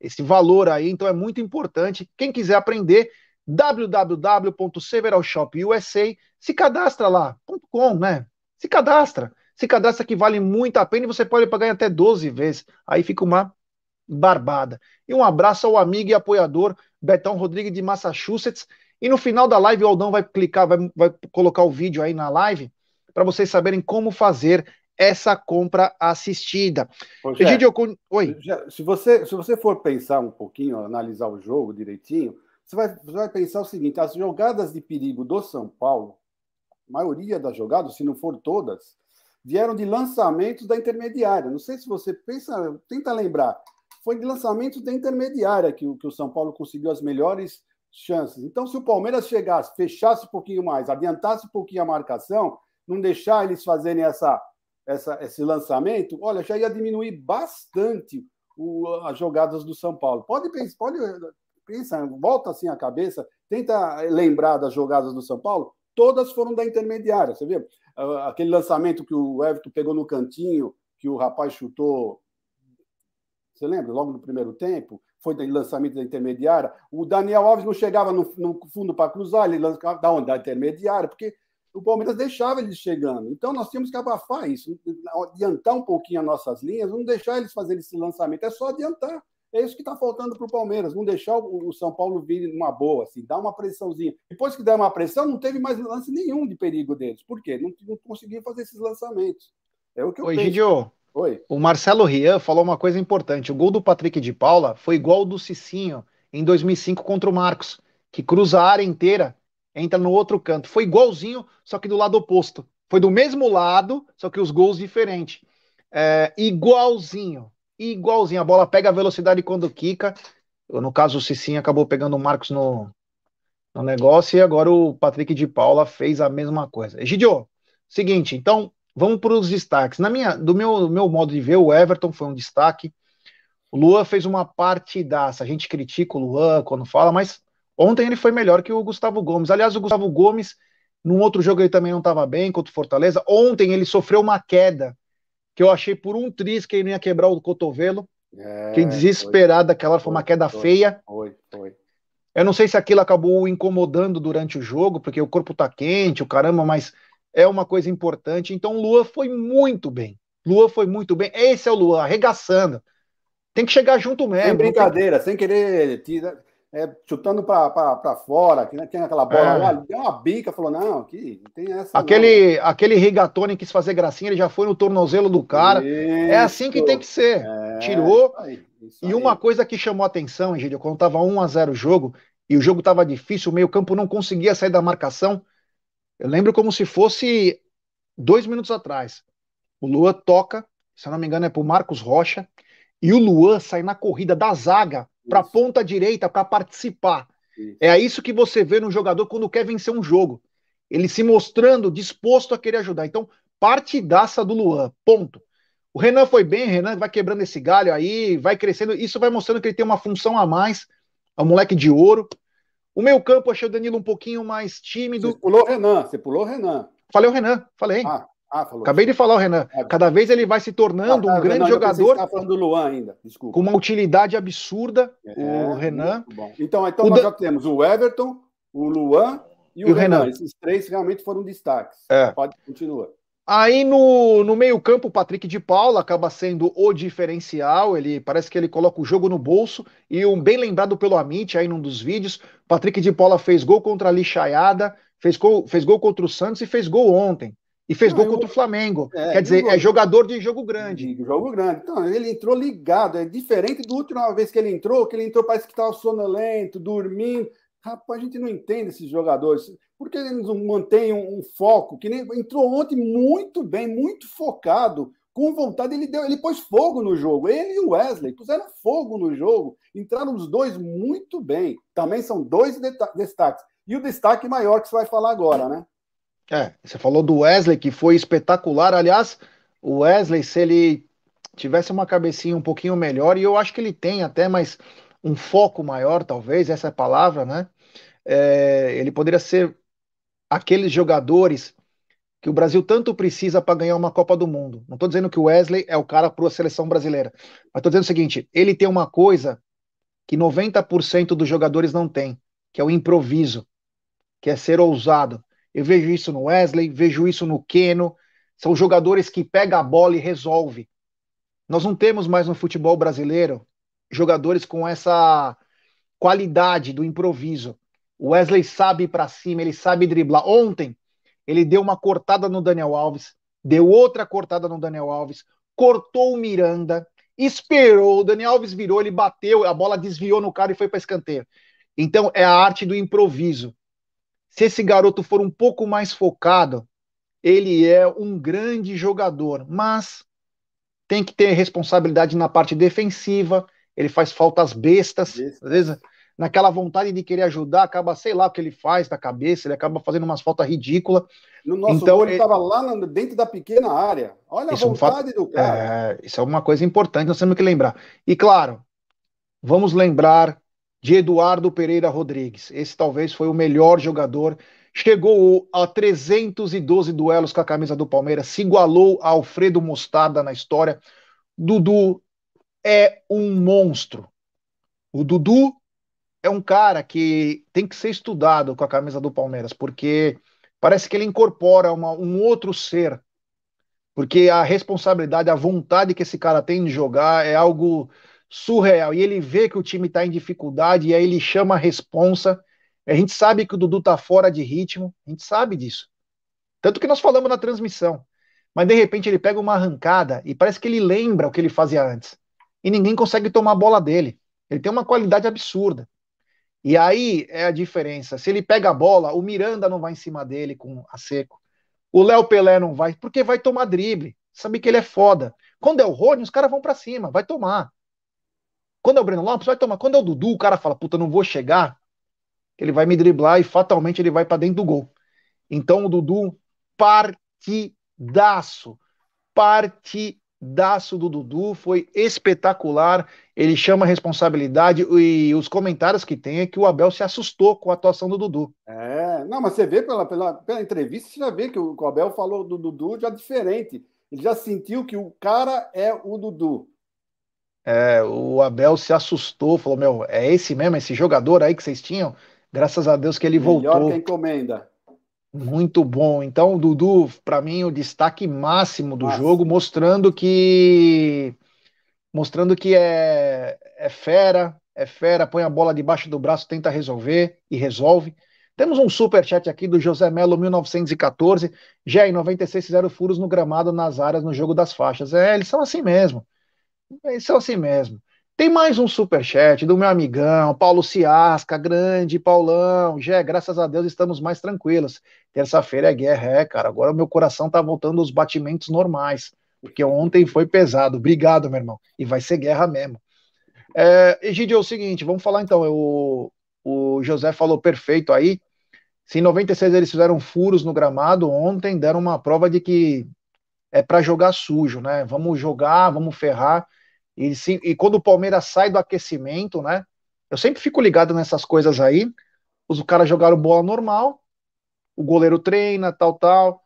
esse valor aí, então é muito importante. Quem quiser aprender, www.severalshopusa, se cadastra lá, .com, né? Se cadastra. Se cadastra que vale muito a pena e você pode pagar até 12 vezes. Aí fica uma barbada. E um abraço ao amigo e apoiador Betão Rodrigues de Massachusetts. E no final da live o Aldão vai clicar, vai, vai colocar o vídeo aí na live para vocês saberem como fazer essa compra assistida. Egidio, Oi. Se você, se você for pensar um pouquinho, analisar o jogo direitinho, você vai, você vai pensar o seguinte: as jogadas de perigo do São Paulo, a maioria das jogadas, se não for todas, vieram de lançamentos da intermediária. Não sei se você pensa, tenta lembrar. Foi de lançamentos da intermediária que, que o São Paulo conseguiu as melhores chances. Então, se o Palmeiras chegasse, fechasse um pouquinho mais, adiantasse um pouquinho a marcação, não deixar eles fazerem essa, essa, esse lançamento, olha, já ia diminuir bastante o, as jogadas do São Paulo. Pode pensar, pode pensa, volta assim a cabeça, tenta lembrar das jogadas do São Paulo, todas foram da intermediária, você vê? Ah, aquele lançamento que o Everton pegou no cantinho, que o rapaz chutou, você lembra? Logo no primeiro tempo, foi de lançamento da intermediária. O Daniel Alves não chegava no, no fundo para cruzar, ele lançava da onde? Da intermediária, porque o Palmeiras deixava eles chegando. Então nós tínhamos que abafar isso, adiantar um pouquinho as nossas linhas, não deixar eles fazerem esse lançamento, é só adiantar. É isso que está faltando para o Palmeiras, não deixar o, São Paulo vir numa boa, assim, dar uma pressãozinha. Depois que der uma pressão, não teve mais lance nenhum de perigo deles. Por quê? Não, não conseguiam fazer esses lançamentos. É o que eu Oi, penso. Gidio. Oi. O Marcelo Rian falou uma coisa importante. O gol do Patrick de Paula foi igual ao do Cicinho em 2005 contra o Marcos, que cruza a área inteira, entra no outro canto. Foi igualzinho, só que do lado oposto. Foi do mesmo lado, só que os gols diferentes. É, igualzinho igualzinho. A bola pega a velocidade quando quica. No caso, o Cicinho acabou pegando o Marcos no, no negócio e agora o Patrick de Paula fez a mesma coisa. Egidio, seguinte, então vamos para os destaques. Na minha, do meu, meu modo de ver, o Everton foi um destaque. O Luan fez uma partidaça. A gente critica o Luan quando fala, mas ontem ele foi melhor que o Gustavo Gomes. Aliás, o Gustavo Gomes, num outro jogo, ele também não estava bem contra o Fortaleza. Ontem ele sofreu uma queda que eu achei por um tris que ele não ia quebrar o cotovelo. É, Fiquei desesperado, foi, aquela foi uma queda foi, feia. Foi, foi. Eu não sei se aquilo acabou incomodando durante o jogo, porque o corpo tá quente, o caramba, mas é uma coisa importante. Então, o Lua foi muito bem. Lua foi muito bem. Esse é o Lua, arregaçando. Tem que chegar junto mesmo. Sem brincadeira, sem querer tira, é, chutando para fora, que tem aquela bola, é. deu uma bica, falou, não, aqui não tem essa. Aquele, não. aquele rigatone quis fazer gracinha, ele já foi no tornozelo do cara. Isso. É assim que tem que ser. É, Tirou. Isso aí, isso e uma coisa que chamou a atenção, Egídio, quando tava 1 a 0 o jogo, e o jogo tava difícil, o meio-campo não conseguia sair da marcação. Eu lembro como se fosse dois minutos atrás. O Luan toca, se eu não me engano, é pro Marcos Rocha, e o Luan sai na corrida da zaga para a ponta direita para participar. Isso. É isso que você vê no jogador quando quer vencer um jogo. Ele se mostrando disposto a querer ajudar. Então, partidaça do Luan, ponto. O Renan foi bem, o Renan vai quebrando esse galho aí, vai crescendo. Isso vai mostrando que ele tem uma função a mais. É um moleque de ouro. O meu campo, achei o Danilo um pouquinho mais tímido. Você pulou o Renan, você pulou o Renan. Falei o Renan, falei. Ah, ah, Acabei de falar o Renan. Cada vez ele vai se tornando ah, tá, um grande não, jogador. Tá falando do Luan ainda, desculpa. Com uma utilidade absurda, é, o Renan. Então, então o nós da... já temos o Everton, o Luan e o, e o Renan. Renan. Esses três realmente foram destaques. É. Pode continuar. Aí no, no meio-campo, o Patrick de Paula acaba sendo o diferencial. Ele parece que ele coloca o jogo no bolso. E um bem lembrado pelo Amit aí num dos vídeos. Patrick de Paula fez gol contra a Lixaiada, fez gol, fez gol contra o Santos e fez gol ontem. E fez não, gol contra o Flamengo. É, Quer dizer, é jogador de jogo grande. De jogo grande. Então, ele entrou ligado. É diferente da última vez que ele entrou, que ele entrou, parece que estava sonolento, dormindo. Rapaz, a gente não entende esses jogadores. Porque eles não mantêm um, um, foco? Que nem entrou ontem muito bem, muito focado, com vontade. Ele deu, ele pôs fogo no jogo. Ele e o Wesley puseram fogo no jogo. Entraram os dois muito bem. Também são dois destaques. E o destaque maior que você vai falar agora, né? É, você falou do Wesley, que foi espetacular. Aliás, o Wesley, se ele tivesse uma cabecinha um pouquinho melhor, e eu acho que ele tem até, mas um foco maior, talvez, essa é a palavra, né? é, ele poderia ser aqueles jogadores que o Brasil tanto precisa para ganhar uma Copa do Mundo. Não estou dizendo que o Wesley é o cara para a seleção brasileira, mas estou dizendo o seguinte: ele tem uma coisa que 90% dos jogadores não têm, que é o improviso, que é ser ousado. Eu vejo isso no Wesley, vejo isso no Keno. São jogadores que pegam a bola e resolve. Nós não temos mais no futebol brasileiro jogadores com essa qualidade do improviso. O Wesley sabe ir para cima, ele sabe driblar. Ontem ele deu uma cortada no Daniel Alves, deu outra cortada no Daniel Alves, cortou o Miranda, esperou, o Daniel Alves virou, ele bateu, a bola desviou no cara e foi para escanteio. Então é a arte do improviso. Se esse garoto for um pouco mais focado, ele é um grande jogador, mas tem que ter responsabilidade na parte defensiva. Ele faz faltas bestas, às vezes naquela vontade de querer ajudar, acaba, sei lá o que ele faz da cabeça, ele acaba fazendo umas faltas ridículas. No nosso então, gol, ele estava lá no, dentro da pequena área. Olha a vontade é um fato, do cara. É, isso é uma coisa importante, nós temos que lembrar. E claro, vamos lembrar de Eduardo Pereira Rodrigues. Esse talvez foi o melhor jogador. Chegou a 312 duelos com a camisa do Palmeiras, se igualou a Alfredo Mostarda na história. Dudu é um monstro. O Dudu é um cara que tem que ser estudado com a camisa do Palmeiras, porque parece que ele incorpora uma, um outro ser. Porque a responsabilidade, a vontade que esse cara tem de jogar é algo surreal. E ele vê que o time está em dificuldade e aí ele chama a responsa. A gente sabe que o Dudu tá fora de ritmo, a gente sabe disso. Tanto que nós falamos na transmissão. Mas de repente ele pega uma arrancada e parece que ele lembra o que ele fazia antes. E ninguém consegue tomar a bola dele. Ele tem uma qualidade absurda. E aí é a diferença. Se ele pega a bola, o Miranda não vai em cima dele com a seco. O Léo Pelé não vai, porque vai tomar drible. Sabe que ele é foda. Quando é o Rony, os caras vão para cima, vai tomar. Quando é o Breno Lopes, vai tomar. Quando é o Dudu, o cara fala, puta, não vou chegar. Ele vai me driblar e fatalmente ele vai para dentro do gol. Então o Dudu, partidaço. Partidaço do Dudu, foi espetacular. Ele chama a responsabilidade e os comentários que tem é que o Abel se assustou com a atuação do Dudu. É, não, mas você vê pela, pela, pela entrevista, você já vê que o, que o Abel falou do Dudu já diferente. Ele já sentiu que o cara é o Dudu. É, o Abel se assustou, falou: Meu, é esse mesmo, esse jogador aí que vocês tinham? Graças a Deus que ele Melhor voltou. Melhor que encomenda. Muito bom. Então, Dudu, para mim, o destaque máximo do jogo, mostrando que. Mostrando que é, é fera, é fera, põe a bola debaixo do braço, tenta resolver e resolve. Temos um super chat aqui do José Melo 1914. Já em 96 fizeram furos no gramado nas áreas no jogo das faixas. É, eles são assim mesmo. Eles são assim mesmo. Tem mais um super chat do meu amigão, Paulo Ciasca, grande Paulão. Já, graças a Deus estamos mais tranquilos. Terça-feira é guerra, é, cara. Agora meu coração tá voltando aos batimentos normais, porque ontem foi pesado. Obrigado, meu irmão. E vai ser guerra mesmo. É, Egidio, é o seguinte, vamos falar então. O, o José falou perfeito aí. Se em 96 eles fizeram furos no gramado, ontem deram uma prova de que é para jogar sujo, né? Vamos jogar, vamos ferrar. E, se, e quando o Palmeiras sai do aquecimento, né? Eu sempre fico ligado nessas coisas aí. Os caras jogaram bola normal, o goleiro treina, tal, tal.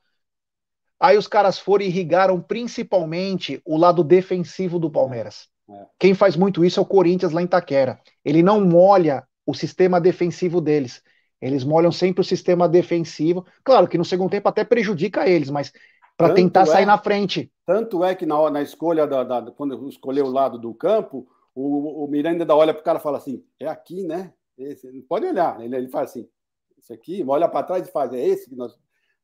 Aí os caras foram e irrigaram principalmente o lado defensivo do Palmeiras. É. Quem faz muito isso é o Corinthians lá em Taquera. Ele não molha o sistema defensivo deles. Eles molham sempre o sistema defensivo. Claro que no segundo tempo até prejudica eles, mas para tentar é, sair na frente. Tanto é que na, na escolha, da, da, quando escolheu o lado do campo, o, o Miranda olha para o cara e fala assim: é aqui, né? Esse, pode olhar. Ele, ele faz assim: esse aqui, olha para trás e faz: é esse que nós.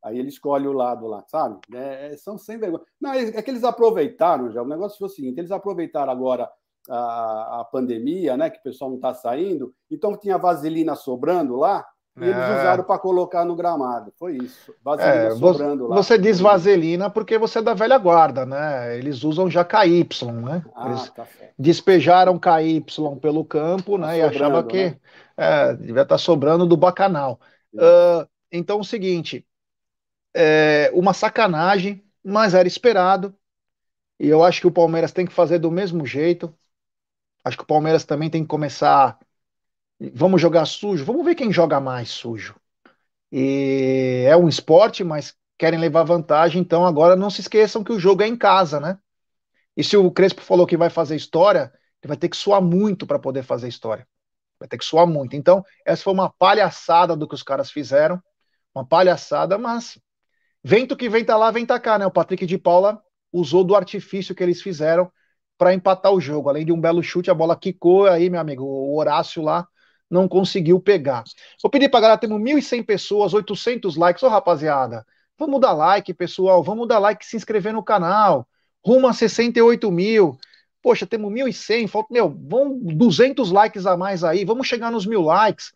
Aí ele escolhe o lado lá, sabe? É, é são sem vergonha. Não, é, é que eles aproveitaram já. O negócio foi o seguinte: eles aproveitaram agora a, a pandemia, né? Que o pessoal não está saindo, então tinha vaselina sobrando lá. E eles é. usaram para colocar no gramado. Foi isso. Vaselina é, sobrando lá. Você diz vaselina porque você é da velha guarda, né? Eles usam já KY, né? Ah, eles tá despejaram KY pelo campo, tá né? Sobrando, e achava que né? é, devia estar tá sobrando do bacanal. Uh, então, o seguinte: é uma sacanagem, mas era esperado. E eu acho que o Palmeiras tem que fazer do mesmo jeito. Acho que o Palmeiras também tem que começar vamos jogar sujo, vamos ver quem joga mais sujo. E é um esporte, mas querem levar vantagem, então agora não se esqueçam que o jogo é em casa, né? E se o Crespo falou que vai fazer história, ele vai ter que suar muito para poder fazer história. Vai ter que suar muito. Então, essa foi uma palhaçada do que os caras fizeram. Uma palhaçada, mas vento que vem tá lá, vem tá cá, né? O Patrick de Paula usou do artifício que eles fizeram para empatar o jogo. Além de um belo chute, a bola quicou aí, meu amigo, o Horácio lá não conseguiu pegar. Vou pedir para galera, temos 1.100 pessoas, 800 likes. Ô, rapaziada, vamos dar like, pessoal, vamos dar like, se inscrever no canal. Rumo a 68 mil. Poxa, temos 1.100, falta, meu, vão 200 likes a mais aí, vamos chegar nos mil likes.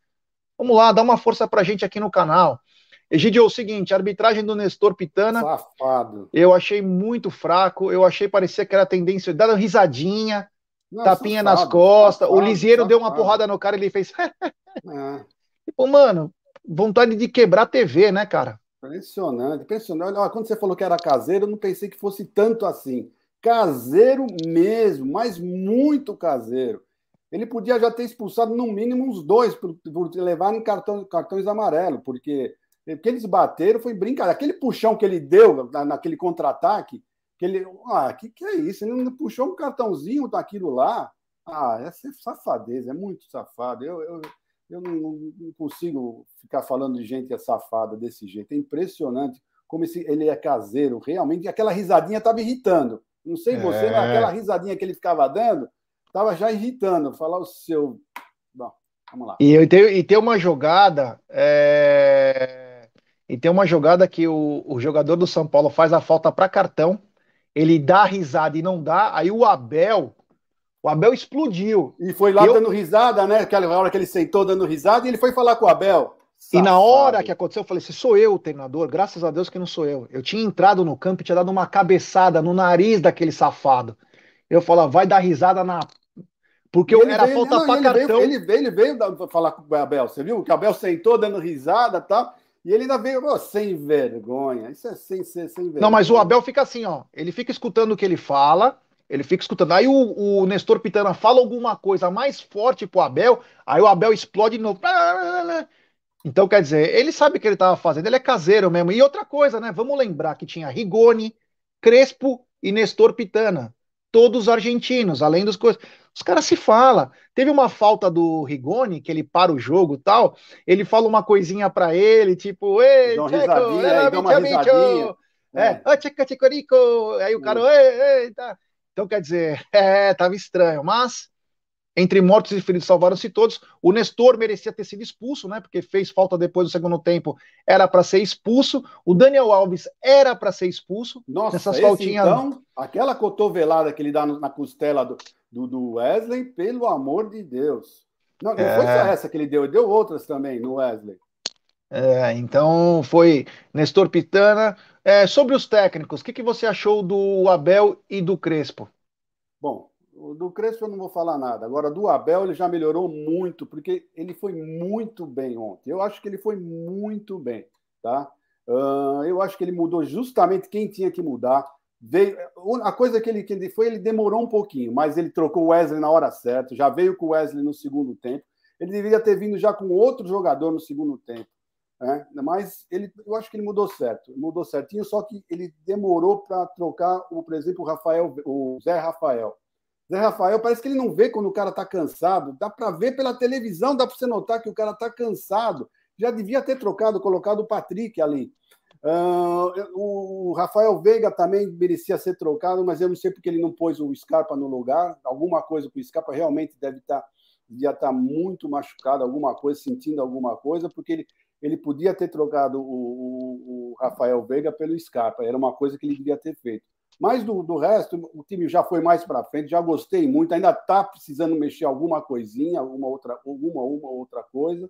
Vamos lá, dá uma força pra gente aqui no canal. Egidio, é o seguinte, a arbitragem do Nestor Pitana. Safado. Eu achei muito fraco. Eu achei parecia que era tendência, dando risadinha, Não, tapinha nas costas. O Lisieiro deu uma porrada no cara e ele fez. é. Tipo, mano, vontade de quebrar a TV, né, cara? Impressionante, impressionante. Olha, quando você falou que era caseiro, eu não pensei que fosse tanto assim. Caseiro mesmo, mas muito caseiro. Ele podia já ter expulsado no mínimo uns dois por, por levar em cartão, cartões amarelos, porque o que eles bateram foi brincadeira. Aquele puxão que ele deu naquele contra-ataque, que ele. Ah, que, que é isso? Ele não puxou um cartãozinho daquilo lá. Ah, essa é safadeza, é muito safado. Eu, eu, eu não, não, consigo ficar falando de gente safada desse jeito. É impressionante como esse, ele é caseiro, realmente. Aquela risadinha estava irritando. Não sei você, é. mas aquela risadinha que ele ficava dando estava já irritando. Falar o seu. Bom, vamos lá. E, tem, e tem uma jogada. É e tem uma jogada que o, o jogador do São Paulo faz a falta para cartão, ele dá risada e não dá, aí o Abel, o Abel explodiu. E foi lá eu... dando risada, né? Aquela hora que ele sentou dando risada e ele foi falar com o Abel. Safado. E na hora que aconteceu, eu falei: se sou eu o treinador, graças a Deus que não sou eu. Eu tinha entrado no campo e tinha dado uma cabeçada no nariz daquele safado. Eu falava, vai dar risada na. Porque eu era veio, falta para cartão. Veio, ele veio, ele veio falar com o Abel, você viu? Que o Abel sentou dando risada e tá? tal. E ele ainda veio oh, sem vergonha. Isso é sem ser sem vergonha. Não, mas o Abel fica assim, ó. Ele fica escutando o que ele fala, ele fica escutando. Aí o, o Nestor Pitana fala alguma coisa mais forte pro Abel, aí o Abel explode de novo. Então, quer dizer, ele sabe o que ele estava fazendo, ele é caseiro mesmo. E outra coisa, né? Vamos lembrar que tinha Rigoni, Crespo e Nestor Pitana. Todos argentinos, além dos coisas. Os caras se falam. Teve uma falta do Rigoni, que ele para o jogo tal. Ele fala uma coisinha para ele, tipo, ei, Checo, risadinha, dá uma risadinha. É, é. Oh, tcheca, tchecorico. Aí o cara, ei, ei, tá. Então, quer dizer, é, tava estranho. Mas entre mortos e feridos salvaram-se todos. O Nestor merecia ter sido expulso, né? Porque fez falta depois do segundo tempo, era para ser expulso. O Daniel Alves era para ser expulso. Nossa, nessas faltinhas. Então, aquela cotovelada que ele dá na costela do, do, do Wesley, pelo amor de Deus. Não, não é... foi só essa que ele deu, ele deu outras também no Wesley. É, então foi Nestor Pitana. É, sobre os técnicos, o que, que você achou do Abel e do Crespo? Bom, do Crespo eu não vou falar nada. Agora, do Abel, ele já melhorou muito, porque ele foi muito bem ontem. Eu acho que ele foi muito bem, tá? Uh, eu acho que ele mudou justamente quem tinha que mudar. Veio, a coisa que ele, que ele foi, ele demorou um pouquinho, mas ele trocou o Wesley na hora certa, já veio com o Wesley no segundo tempo. Ele deveria ter vindo já com outro jogador no segundo tempo. Né? Mas ele, eu acho que ele mudou certo, mudou certinho, só que ele demorou para trocar, o, por exemplo, o Rafael, o Zé Rafael. Zé Rafael, parece que ele não vê quando o cara está cansado. Dá para ver pela televisão, dá para você notar que o cara está cansado. Já devia ter trocado, colocado o Patrick ali. Uh, o Rafael Veiga também merecia ser trocado, mas eu não sei porque ele não pôs o Scarpa no lugar. Alguma coisa com o Scarpa realmente deve estar tá, devia estar tá muito machucado, alguma coisa, sentindo alguma coisa, porque ele, ele podia ter trocado o, o, o Rafael Veiga pelo Scarpa. Era uma coisa que ele devia ter feito. Mas do, do resto, o time já foi mais para frente, já gostei muito, ainda está precisando mexer alguma coisinha, alguma outra, alguma uma outra coisa,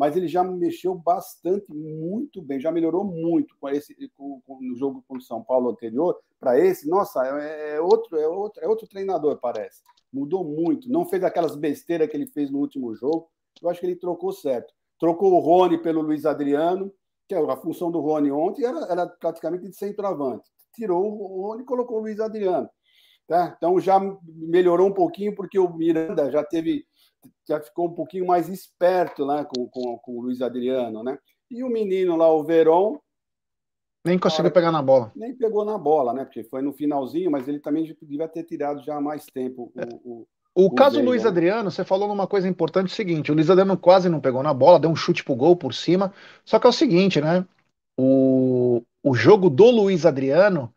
mas ele já mexeu bastante, muito bem, já melhorou muito com esse com, com, no jogo com o São Paulo anterior. Para esse, nossa, é, é, outro, é outro, é outro treinador, parece. Mudou muito, não fez aquelas besteiras que ele fez no último jogo. Eu acho que ele trocou certo. Trocou o Rony pelo Luiz Adriano, que a função do Rony ontem era, era praticamente de centroavante tirou o Rony e colocou o Luiz Adriano. Tá? Então já melhorou um pouquinho, porque o Miranda já teve já ficou um pouquinho mais esperto né, com, com, com o Luiz Adriano, né? E o menino lá, o Veron. Nem conseguiu pegar na bola. Nem pegou na bola, né? Porque foi no finalzinho, mas ele também devia ter tirado já há mais tempo o, o o, o caso Luiz? Adriano, você falou numa coisa importante, o seguinte, o Luiz Adriano quase não pegou na bola, deu um chute pro gol por cima, só que é o seguinte, né, o, o jogo do Luiz Adriano,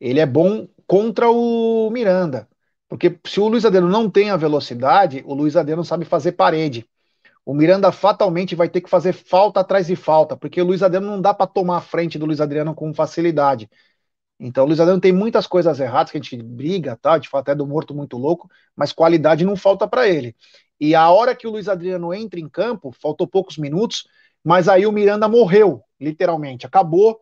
ele é bom contra o Miranda, porque se o Luiz Adriano não tem a velocidade, o Luiz Adriano sabe fazer parede, o Miranda fatalmente vai ter que fazer falta atrás de falta, porque o Luiz Adriano não dá para tomar a frente do Luiz Adriano com facilidade. Então, o Luiz Adriano tem muitas coisas erradas que a gente briga, tá? De fato, até do morto muito louco, mas qualidade não falta para ele. E a hora que o Luiz Adriano entra em campo, faltou poucos minutos, mas aí o Miranda morreu, literalmente. Acabou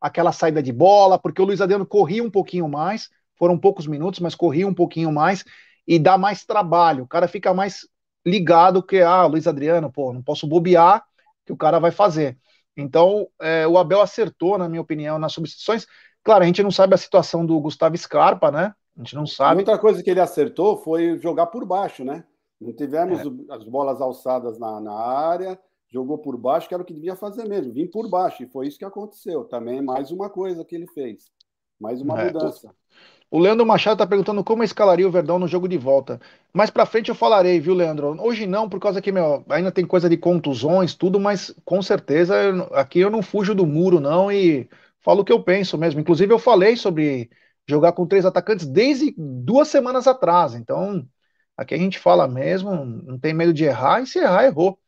aquela saída de bola, porque o Luiz Adriano corria um pouquinho mais, foram poucos minutos, mas corria um pouquinho mais e dá mais trabalho. O cara fica mais ligado que, ah, Luiz Adriano, pô, não posso bobear que o cara vai fazer. Então, é, o Abel acertou, na minha opinião, nas substituições. Claro, a gente não sabe a situação do Gustavo Scarpa, né? A gente não sabe. Outra coisa que ele acertou foi jogar por baixo, né? Não tivemos é. as bolas alçadas na, na, área, jogou por baixo, que era o que devia fazer mesmo, vir por baixo, e foi isso que aconteceu. Também mais uma coisa que ele fez, mais uma é, mudança. Tô... O Leandro Machado está perguntando como eu escalaria o Verdão no jogo de volta. Mais para frente eu falarei, viu, Leandro? Hoje não, por causa que meu, ainda tem coisa de contusões, tudo, mas com certeza aqui eu não fujo do muro, não, e falo o que eu penso mesmo. Inclusive, eu falei sobre jogar com três atacantes desde duas semanas atrás. Então, aqui a gente fala mesmo, não tem medo de errar, e se errar, errou.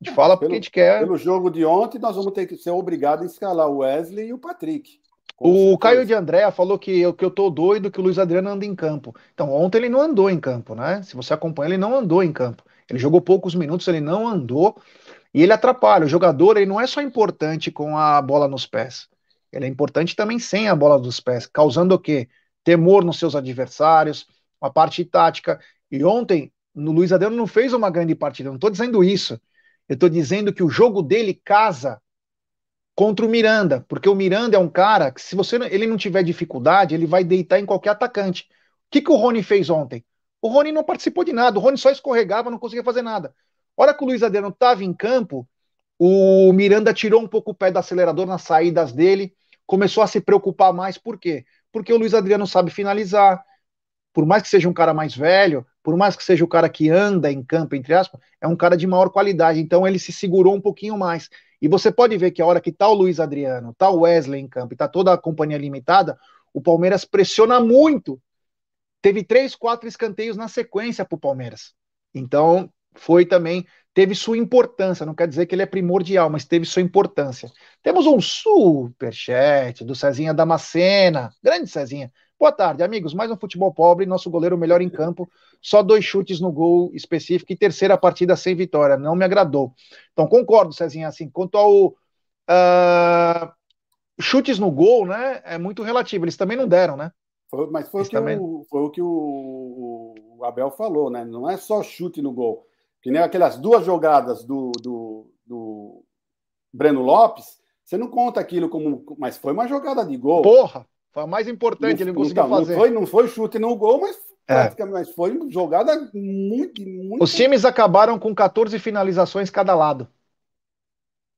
A gente fala porque pelo, a gente quer. Pelo jogo de ontem, nós vamos ter que ser obrigados a escalar o Wesley e o Patrick. O. Caio de Andréa falou que eu, que eu tô doido que o Luiz Adriano anda em campo. Então, ontem ele não andou em campo, né? Se você acompanha, ele não andou em campo. Ele jogou poucos minutos, ele não andou. E ele atrapalha. O jogador ele não é só importante com a bola nos pés. Ele é importante também sem a bola dos pés, causando o quê? Temor nos seus adversários, uma parte tática. E ontem, no Luiz Adriano não fez uma grande partida, não estou dizendo isso. Eu estou dizendo que o jogo dele casa contra o Miranda, porque o Miranda é um cara que, se você ele não tiver dificuldade, ele vai deitar em qualquer atacante. O que, que o Rony fez ontem? O Rony não participou de nada, o Rony só escorregava, não conseguia fazer nada. A hora que o Luiz Adriano estava em campo, o Miranda tirou um pouco o pé do acelerador nas saídas dele, começou a se preocupar mais, por quê? Porque o Luiz Adriano sabe finalizar, por mais que seja um cara mais velho, por mais que seja o cara que anda em campo, entre aspas, é um cara de maior qualidade, então ele se segurou um pouquinho mais. E você pode ver que a hora que tá o Luiz Adriano, tá o Wesley em campo e tá toda a companhia limitada, o Palmeiras pressiona muito. Teve três, quatro escanteios na sequência para o Palmeiras. Então, foi também teve sua importância, não quer dizer que ele é primordial, mas teve sua importância. Temos um super chat do Cezinha Damascena, grande Cezinha. Boa tarde, amigos. Mais um futebol pobre, nosso goleiro melhor em campo, só dois chutes no gol específico e terceira partida sem vitória. Não me agradou. Então concordo, Cezinha. Assim, quanto ao uh, chutes no gol, né, é muito relativo. Eles também não deram, né? Foi, mas foi o, também... o, foi o, que o, o Abel falou, né? Não é só chute no gol que nem aquelas duas jogadas do, do, do Breno Lopes, você não conta aquilo como. Mas foi uma jogada de gol. Porra! Foi a mais importante, não, ele não conseguiu então, fazer. Não foi, não foi chute no gol, mas é. praticamente foi jogada muito, muito. Os times acabaram com 14 finalizações cada lado.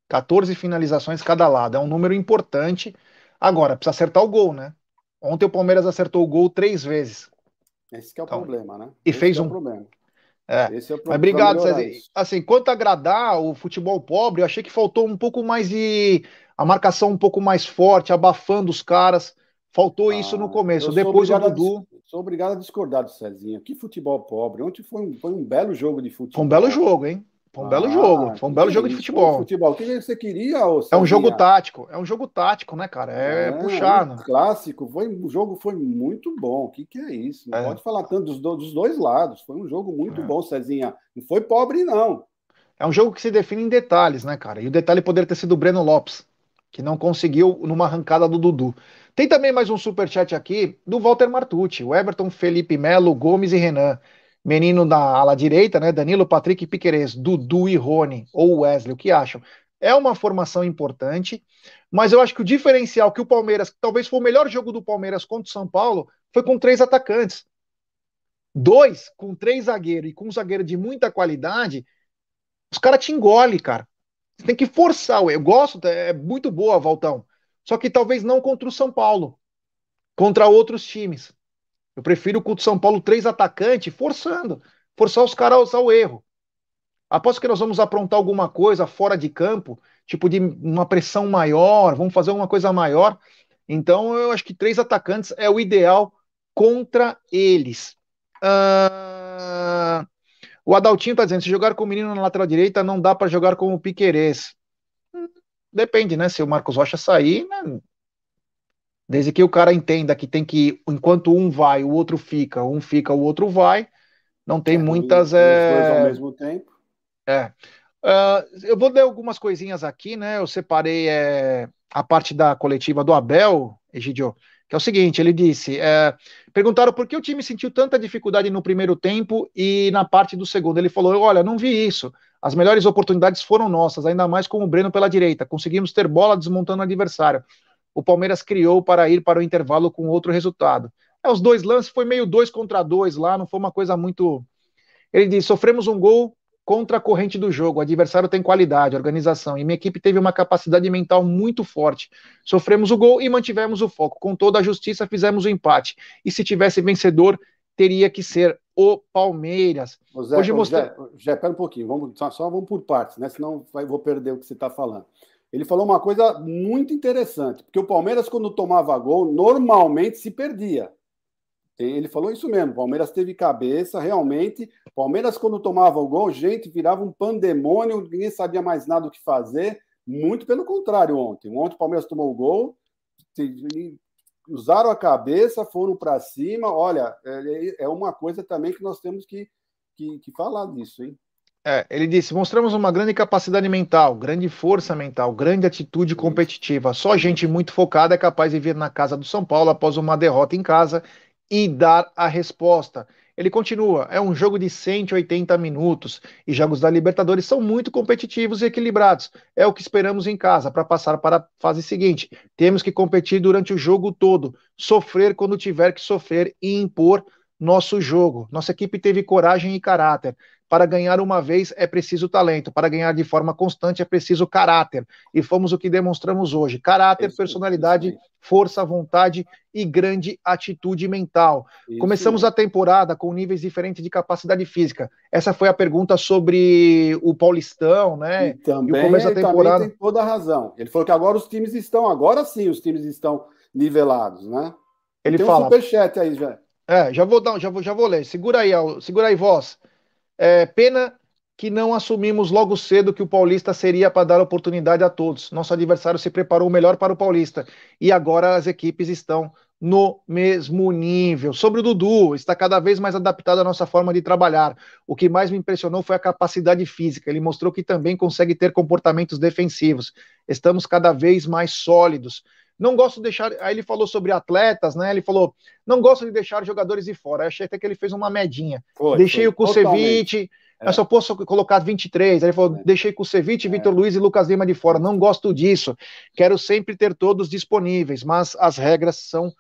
14 finalizações cada lado. É um número importante. Agora, precisa acertar o gol, né? Ontem o Palmeiras acertou o gol três vezes. Esse é o então, problema, né? E Esse fez é um. Problema. É. Esse é o Mas obrigado, César. Assim, quanto a agradar o futebol pobre, eu achei que faltou um pouco mais de. a marcação um pouco mais forte, abafando os caras. Faltou ah, isso no ah, começo. Depois o Dudu. Sou obrigado a discordar do Cezinha. Que futebol pobre. Ontem foi um, foi um belo jogo de futebol. Foi um belo jogo, hein? Foi um ah, belo jogo. Foi um belo jogo de futebol. futebol. O que você queria? É um jogo tático. É um jogo tático, né, cara? É, é puxar. Um né? clássico. Foi, o jogo foi muito bom. O que, que é isso? Não é. pode falar tanto dos, dos dois lados. Foi um jogo muito é. bom, Cezinha. Não foi pobre, não. É um jogo que se define em detalhes, né, cara? E o detalhe poderia ter sido o Breno Lopes, que não conseguiu numa arrancada do Dudu. Tem também mais um superchat aqui do Walter Martucci, o Everton, Felipe Melo, Gomes e Renan menino da ala direita, né? Danilo, Patrick, Piquerez, Dudu e Rony, ou Wesley, o que acham? É uma formação importante, mas eu acho que o diferencial que o Palmeiras, talvez foi o melhor jogo do Palmeiras contra o São Paulo, foi com três atacantes. Dois, com três zagueiros e com um zagueiro de muita qualidade, os caras te engolem, cara. Você tem que forçar. Eu gosto, é muito boa, Valtão. Só que talvez não contra o São Paulo. Contra outros times. Eu prefiro contra o São Paulo três atacantes, forçando. Forçar os caras ao erro. Aposto que nós vamos aprontar alguma coisa fora de campo, tipo de uma pressão maior, vamos fazer uma coisa maior. Então, eu acho que três atacantes é o ideal contra eles. Uh... O Adaltinho está dizendo: se jogar com o menino na lateral direita, não dá para jogar com o Piquerez. Depende, né? Se o Marcos Rocha sair, né? desde que o cara entenda que tem que, enquanto um vai, o outro fica, um fica, o outro vai, não tem é, muitas. É... Dois ao mesmo tempo. É. Uh, eu vou ler algumas coisinhas aqui, né? Eu separei é, a parte da coletiva do Abel, Egidio, que é o seguinte: ele disse. É, perguntaram por que o time sentiu tanta dificuldade no primeiro tempo e na parte do segundo. Ele falou: Olha, não vi isso. As melhores oportunidades foram nossas, ainda mais com o Breno pela direita. Conseguimos ter bola desmontando o adversário. O Palmeiras criou para ir para o intervalo com outro resultado. É, os dois lances foi meio dois contra dois lá, não foi uma coisa muito. Ele disse: sofremos um gol contra a corrente do jogo. O adversário tem qualidade, organização, e minha equipe teve uma capacidade mental muito forte. Sofremos o gol e mantivemos o foco. Com toda a justiça, fizemos o empate. E se tivesse vencedor, teria que ser o Palmeiras. Zé, Hoje. Zé, pera um pouquinho, vamos, só, só vamos por partes, né? Senão vai, vou perder o que você está falando. Ele falou uma coisa muito interessante, porque o Palmeiras, quando tomava gol, normalmente se perdia. Ele falou isso mesmo. Palmeiras teve cabeça, realmente. Palmeiras, quando tomava o gol, gente, virava um pandemônio, ninguém sabia mais nada o que fazer. Muito pelo contrário, ontem. Ontem o Palmeiras tomou o gol, usaram a cabeça, foram para cima. Olha, é, é uma coisa também que nós temos que, que, que falar disso, hein? É, ele disse: mostramos uma grande capacidade mental, grande força mental, grande atitude competitiva. Só gente muito focada é capaz de vir na casa do São Paulo após uma derrota em casa e dar a resposta. Ele continua: é um jogo de 180 minutos e jogos da Libertadores são muito competitivos e equilibrados. É o que esperamos em casa para passar para a fase seguinte. Temos que competir durante o jogo todo, sofrer quando tiver que sofrer e impor nosso jogo. Nossa equipe teve coragem e caráter. Para ganhar uma vez é preciso talento, para ganhar de forma constante é preciso caráter. E fomos o que demonstramos hoje: caráter, personalidade, força, vontade e grande atitude mental. Começamos a temporada com níveis diferentes de capacidade física. Essa foi a pergunta sobre o Paulistão, né? E também, e o começo da temporada. tem toda a razão. Ele falou que agora os times estão, agora sim, os times estão nivelados, né? Ele tem fala. Um superchat aí já. É, já vou dar, já vou, já vou ler. Segura aí, segura aí, voz. É, pena que não assumimos logo cedo que o Paulista seria para dar oportunidade a todos. Nosso adversário se preparou melhor para o Paulista e agora as equipes estão no mesmo nível. Sobre o Dudu, está cada vez mais adaptado à nossa forma de trabalhar. O que mais me impressionou foi a capacidade física. Ele mostrou que também consegue ter comportamentos defensivos. Estamos cada vez mais sólidos. Não gosto de deixar. Aí ele falou sobre atletas, né? Ele falou: não gosto de deixar jogadores de fora. Eu achei até que ele fez uma medinha. Foi, deixei foi, o Kusevich, é. eu só posso colocar 23. Aí ele falou: é. deixei Kusevich, é. Vitor Luiz e Lucas Lima de fora. Não gosto disso. Quero sempre ter todos disponíveis, mas as regras são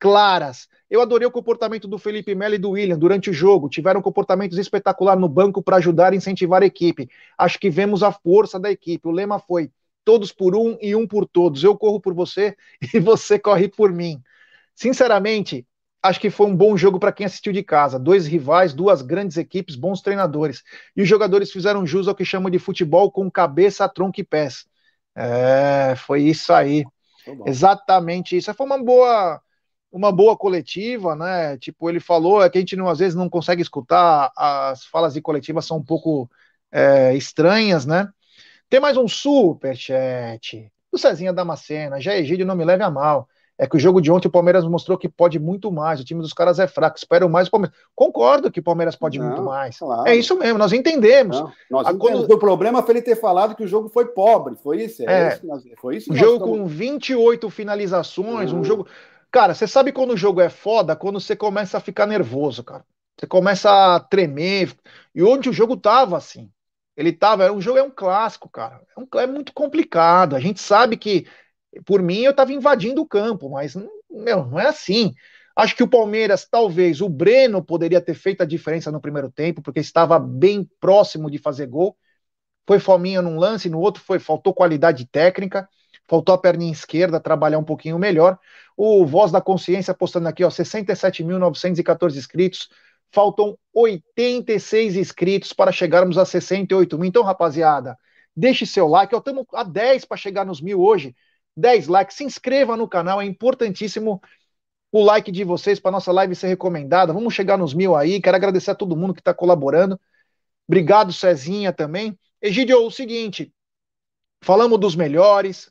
claras. Eu adorei o comportamento do Felipe Melo e do William durante o jogo. Tiveram comportamentos espetaculares no banco para ajudar e incentivar a equipe. Acho que vemos a força da equipe. O lema foi todos por um e um por todos. Eu corro por você e você corre por mim. Sinceramente, acho que foi um bom jogo para quem assistiu de casa. Dois rivais, duas grandes equipes, bons treinadores. E os jogadores fizeram jus ao que chamam de futebol com cabeça, tronco e pés. É, foi isso aí. Exatamente isso. Foi uma boa uma boa coletiva, né? Tipo, ele falou, é que a gente não, às vezes não consegue escutar, as falas de coletiva são um pouco é, estranhas, né? Tem mais um superchat do Cezinha Damascena. Já Egídio, não me leve a mal. É que o jogo de ontem o Palmeiras mostrou que pode muito mais. O time dos caras é fraco. Espero mais o Palmeiras. Concordo que o Palmeiras pode não, muito mais. Claro. É isso mesmo, nós entendemos. Não, nós a, entendemos. Quando... O problema foi ele ter falado que o jogo foi pobre. Foi isso? É, é. isso nós... foi isso. Um jogo estamos... com 28 finalizações. Um jogo. Cara, você sabe quando o jogo é foda? Quando você começa a ficar nervoso, cara. Você começa a tremer. E onde o jogo tava assim. Ele tava. O jogo é um clássico, cara. É, um, é muito complicado. A gente sabe que, por mim, eu tava invadindo o campo, mas meu, não é assim. Acho que o Palmeiras, talvez, o Breno poderia ter feito a diferença no primeiro tempo, porque estava bem próximo de fazer gol. Foi fominha num lance, no outro foi faltou qualidade técnica, faltou a perninha esquerda trabalhar um pouquinho melhor. O Voz da Consciência postando aqui, ó, 67.914 inscritos. Faltam 86 inscritos para chegarmos a 68 mil. Então, rapaziada, deixe seu like. Estamos a 10 para chegar nos mil hoje. 10 likes. Se inscreva no canal, é importantíssimo o like de vocês para nossa live ser recomendada. Vamos chegar nos mil aí. Quero agradecer a todo mundo que está colaborando. Obrigado, Cezinha, também. Egidio, o seguinte: falamos dos melhores,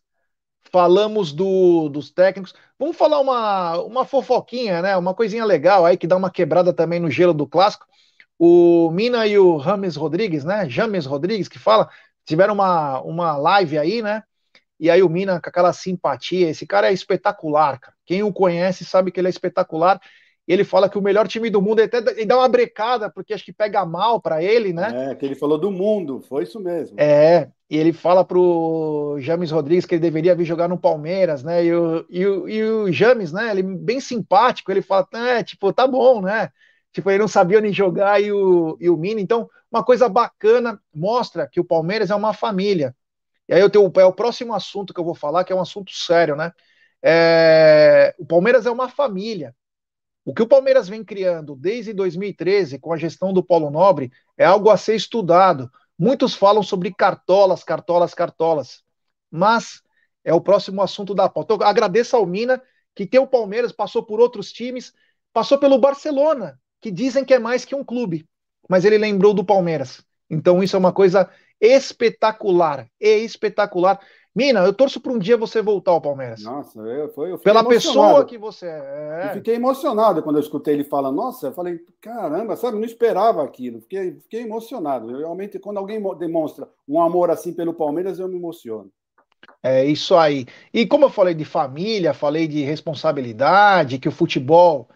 falamos do, dos técnicos. Vamos falar uma, uma fofoquinha, né? Uma coisinha legal aí que dá uma quebrada também no gelo do clássico. O Mina e o Rames Rodrigues, né? James Rodrigues, que fala, tiveram uma, uma live aí, né? E aí o Mina com aquela simpatia, esse cara é espetacular, cara. Quem o conhece sabe que ele é espetacular. Ele fala que o melhor time do mundo, ele até ele dá uma brecada, porque acho que pega mal para ele, né? É, que ele falou do mundo, foi isso mesmo. É, e ele fala pro James Rodrigues que ele deveria vir jogar no Palmeiras, né? E o, e o, e o James, né? Ele bem simpático, ele fala, é, tipo, tá bom, né? Tipo, ele não sabia nem jogar e o, e o Mina. Então, uma coisa bacana, mostra que o Palmeiras é uma família. E aí eu tenho, é o próximo assunto que eu vou falar, que é um assunto sério, né? É, o Palmeiras é uma família. O que o Palmeiras vem criando desde 2013 com a gestão do Paulo Nobre é algo a ser estudado. Muitos falam sobre cartolas, cartolas, cartolas. Mas é o próximo assunto da pauta. Então, agradeço ao Mina que tem o Palmeiras, passou por outros times, passou pelo Barcelona, que dizem que é mais que um clube, mas ele lembrou do Palmeiras. Então isso é uma coisa espetacular, é espetacular. Mina, eu torço para um dia você voltar ao Palmeiras. Nossa, eu, foi, eu Pela pessoa que você é. Eu fiquei emocionado quando eu escutei ele falar. Nossa, eu falei, caramba, sabe, não esperava aquilo. Fiquei, fiquei emocionado. Eu, realmente, quando alguém demonstra um amor assim pelo Palmeiras, eu me emociono. É isso aí. E como eu falei de família, falei de responsabilidade, que o futebol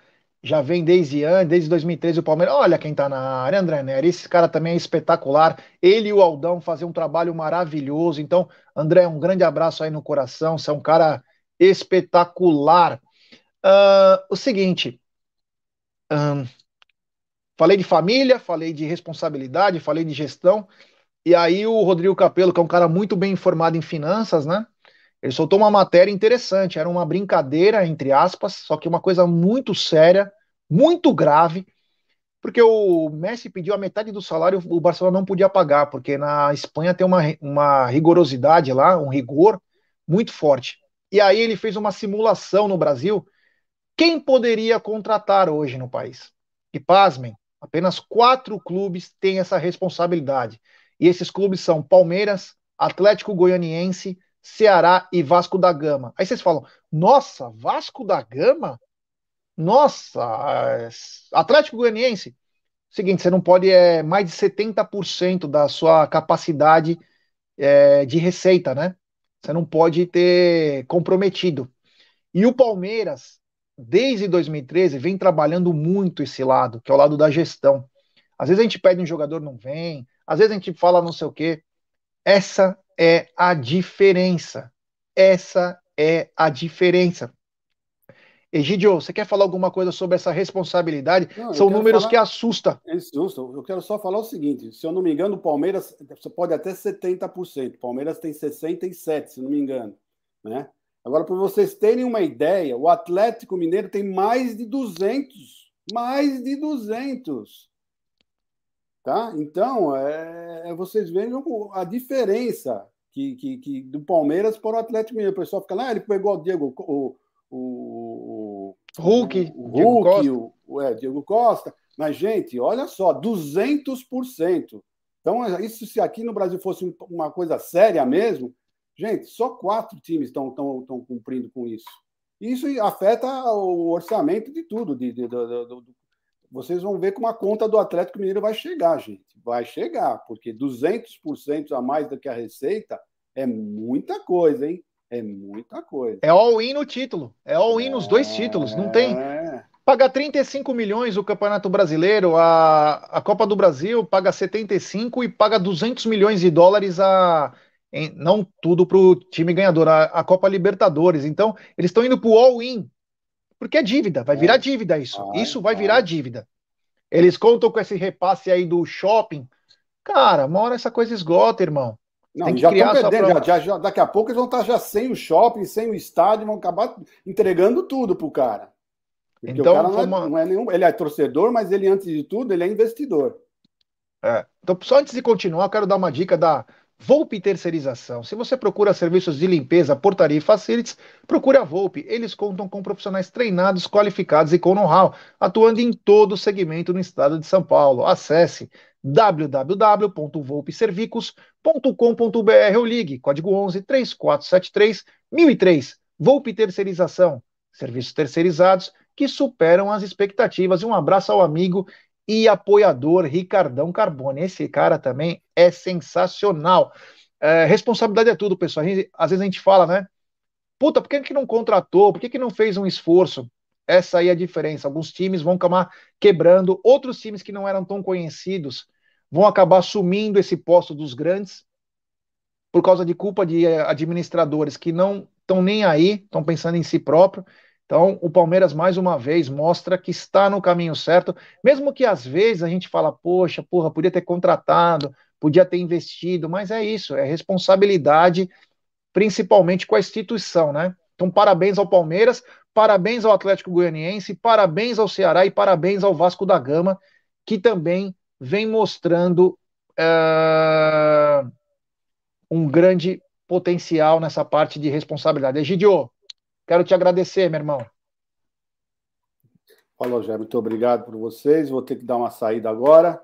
já vem desde antes, desde 2013 o Palmeiras. Olha quem tá na área, André Nery. Esse cara também é espetacular. Ele e o Aldão fazem um trabalho maravilhoso. Então, André, um grande abraço aí no coração. Você é um cara espetacular. Uh, o seguinte. Um, falei de família, falei de responsabilidade, falei de gestão. E aí o Rodrigo Capello, que é um cara muito bem informado em finanças, né? Ele soltou uma matéria interessante, era uma brincadeira, entre aspas, só que uma coisa muito séria, muito grave, porque o Messi pediu a metade do salário, o Barcelona não podia pagar, porque na Espanha tem uma, uma rigorosidade lá, um rigor muito forte. E aí ele fez uma simulação no Brasil. Quem poderia contratar hoje no país? E pasmem, apenas quatro clubes têm essa responsabilidade. E esses clubes são Palmeiras, Atlético Goianiense, Ceará e Vasco da Gama. Aí vocês falam, nossa, Vasco da Gama? Nossa, Atlético Goianiense. Seguinte, você não pode é mais de 70% da sua capacidade é, de receita, né? Você não pode ter comprometido. E o Palmeiras, desde 2013, vem trabalhando muito esse lado, que é o lado da gestão. Às vezes a gente pede um jogador, não vem. Às vezes a gente fala não sei o quê. Essa é a diferença. Essa é a diferença. Egidio, você quer falar alguma coisa sobre essa responsabilidade? Não, São números falar... que assustam. Assusta. Eu quero só falar o seguinte: se eu não me engano, o Palmeiras você pode até 70%. O Palmeiras tem 67%, se não me engano. Né? Agora, para vocês terem uma ideia, o Atlético Mineiro tem mais de 200. Mais de 200. Tá? Então, é, é, vocês vejam a diferença que, que, que, do Palmeiras para o Atlético Mineiro. O pessoal fica lá, ah, ele pegou o Diego, o, o, Hulk, o, o Hulk, o, o é, Diego Costa. Mas, gente, olha só, 200%. Então, isso se aqui no Brasil fosse uma coisa séria mesmo, gente, só quatro times estão cumprindo com isso. Isso afeta o orçamento de tudo, de, de, de, de vocês vão ver como a conta do Atlético Mineiro vai chegar, gente. Vai chegar, porque 200% a mais do que a receita é muita coisa, hein? É muita coisa. É all-in no título. É all-in é... nos dois títulos. Não tem. Paga 35 milhões o Campeonato Brasileiro, a, a Copa do Brasil paga 75 e paga 200 milhões de dólares a. Em, não tudo para o time ganhador, a, a Copa Libertadores. Então, eles estão indo para o all-in Porque é dívida, vai virar é. dívida isso. isso vai virar dívida. Eles contam com esse repasse aí do shopping. Cara, uma hora essa coisa esgota, irmão. Não, Tem que já estão perdendo, já, já, já, daqui a pouco eles vão estar já sem o shopping, sem o estádio, vão acabar entregando tudo pro cara. Porque então, o cara não é, uma... não é, nenhum. Ele é torcedor, mas ele, antes de tudo, ele é investidor. É. Então, só antes de continuar, eu quero dar uma dica da Volpe Terceirização. Se você procura serviços de limpeza, portaria e facilities, procure a Volpe. Eles contam com profissionais treinados, qualificados e com know-how, atuando em todo o segmento no estado de São Paulo. Acesse www.volpeservicos.com.br ou ligue código 11 3473 1003. Volpe Terceirização. Serviços terceirizados que superam as expectativas. Um abraço ao amigo e apoiador Ricardão Carbone. Esse cara também é sensacional. É, responsabilidade é tudo, pessoal. Gente, às vezes a gente fala, né? Puta, por que, que não contratou? Por que, que não fez um esforço? Essa aí é a diferença. Alguns times vão acabar quebrando, outros times que não eram tão conhecidos vão acabar assumindo esse posto dos grandes por causa de culpa de administradores que não estão nem aí, estão pensando em si próprio. Então, o Palmeiras, mais uma vez, mostra que está no caminho certo, mesmo que às vezes a gente fala, poxa, porra, podia ter contratado, podia ter investido, mas é isso, é responsabilidade, principalmente com a instituição, né? Então, parabéns ao Palmeiras, parabéns ao Atlético Goianiense, parabéns ao Ceará e parabéns ao Vasco da Gama, que também vem mostrando uh, um grande potencial nessa parte de responsabilidade. Egidio, Quero te agradecer, meu irmão. Falou, Jé. Muito obrigado por vocês. Vou ter que dar uma saída agora.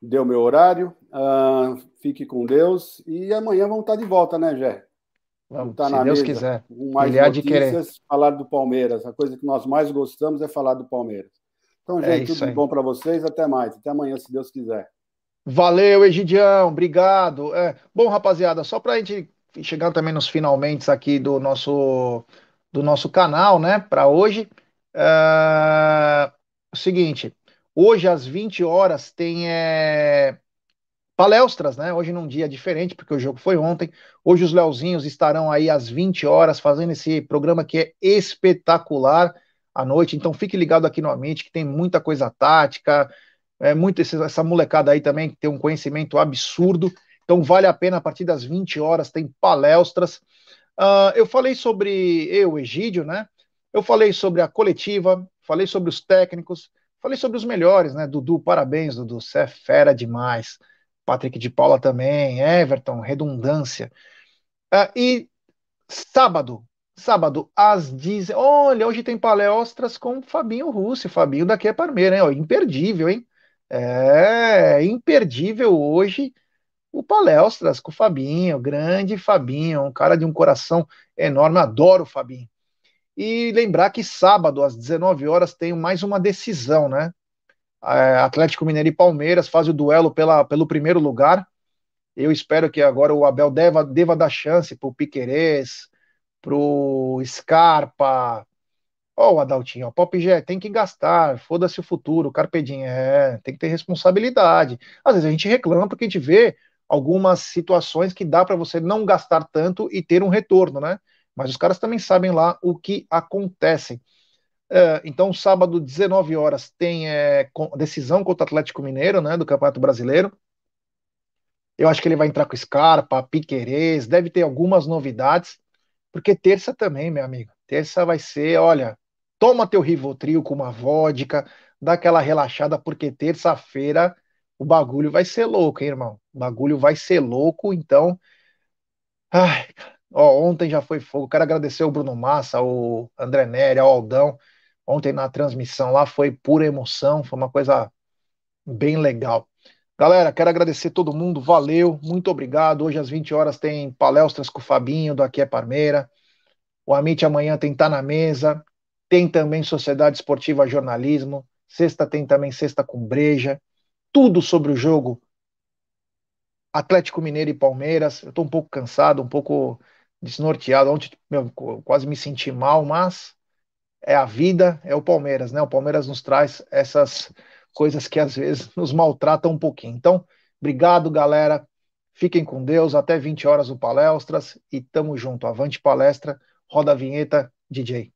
Deu meu horário. Uh, fique com Deus. E amanhã vamos estar de volta, né, Jé? Vamos, estar se na Deus mesa, quiser. Com mais Ele notícias, falar do Palmeiras. A coisa que nós mais gostamos é falar do Palmeiras. Então, gente, é tudo aí. bom para vocês. Até mais. Até amanhã, se Deus quiser. Valeu, Egidião. Obrigado. É, bom, rapaziada, só para a gente chegar também nos finalmente aqui do nosso do nosso canal, né, para hoje. É, o seguinte, hoje às 20 horas tem é, palestras, né? Hoje num dia diferente, porque o jogo foi ontem. Hoje os Leozinhos estarão aí às 20 horas fazendo esse programa que é espetacular à noite. Então fique ligado aqui no Amit, que tem muita coisa tática, é muito esse, essa molecada aí também que tem um conhecimento absurdo. Então vale a pena a partir das 20 horas tem palestras. Uh, eu falei sobre eu, Egídio, né? Eu falei sobre a coletiva, falei sobre os técnicos, falei sobre os melhores, né? Dudu, parabéns, Dudu, você é fera demais. Patrick de Paula também, Everton, redundância. Uh, e sábado, sábado, às 10. Olha, hoje tem palestras com Fabinho Russo. Fabinho daqui é Parmeira, hein? imperdível, hein? É, imperdível hoje o Palestras com o Fabinho, grande Fabinho, um cara de um coração enorme, adoro o Fabinho. E lembrar que sábado, às 19 horas, tem mais uma decisão, né? Atlético Mineiro e Palmeiras fazem o duelo pela, pelo primeiro lugar. Eu espero que agora o Abel deva, deva dar chance para o Piquerez, para o Scarpa. Ó, oh, o Adaltinho, o Pop G, tem que gastar, foda-se o futuro, Carpedinho, é, tem que ter responsabilidade. Às vezes a gente reclama porque a gente vê algumas situações que dá para você não gastar tanto e ter um retorno, né? Mas os caras também sabem lá o que acontece. É, então, sábado, 19 horas, tem é, decisão contra o Atlético Mineiro, né, do Campeonato Brasileiro. Eu acho que ele vai entrar com Scarpa, Piquerez, deve ter algumas novidades, porque terça também, meu amigo. Terça vai ser, olha, toma teu Rivotril com uma vodka, dá aquela relaxada, porque terça-feira o bagulho vai ser louco, hein, irmão? O bagulho vai ser louco, então. Ai, ó, ontem já foi fogo. Quero agradecer ao Bruno Massa, ao André Nery, ao Aldão. Ontem na transmissão lá foi pura emoção, foi uma coisa bem legal. Galera, quero agradecer todo mundo, valeu, muito obrigado. Hoje às 20 horas tem palestras com o Fabinho, do Aqui é Parmeira. O Amit amanhã tem Tá na Mesa. Tem também Sociedade Esportiva Jornalismo. Sexta tem também Sexta com Breja tudo sobre o jogo Atlético Mineiro e Palmeiras. Eu estou um pouco cansado, um pouco desnorteado. Ontem meu, quase me senti mal, mas é a vida, é o Palmeiras, né? O Palmeiras nos traz essas coisas que às vezes nos maltratam um pouquinho. Então, obrigado, galera. Fiquem com Deus. Até 20 horas o Palestras e tamo junto. Avante palestra. Roda a vinheta, DJ.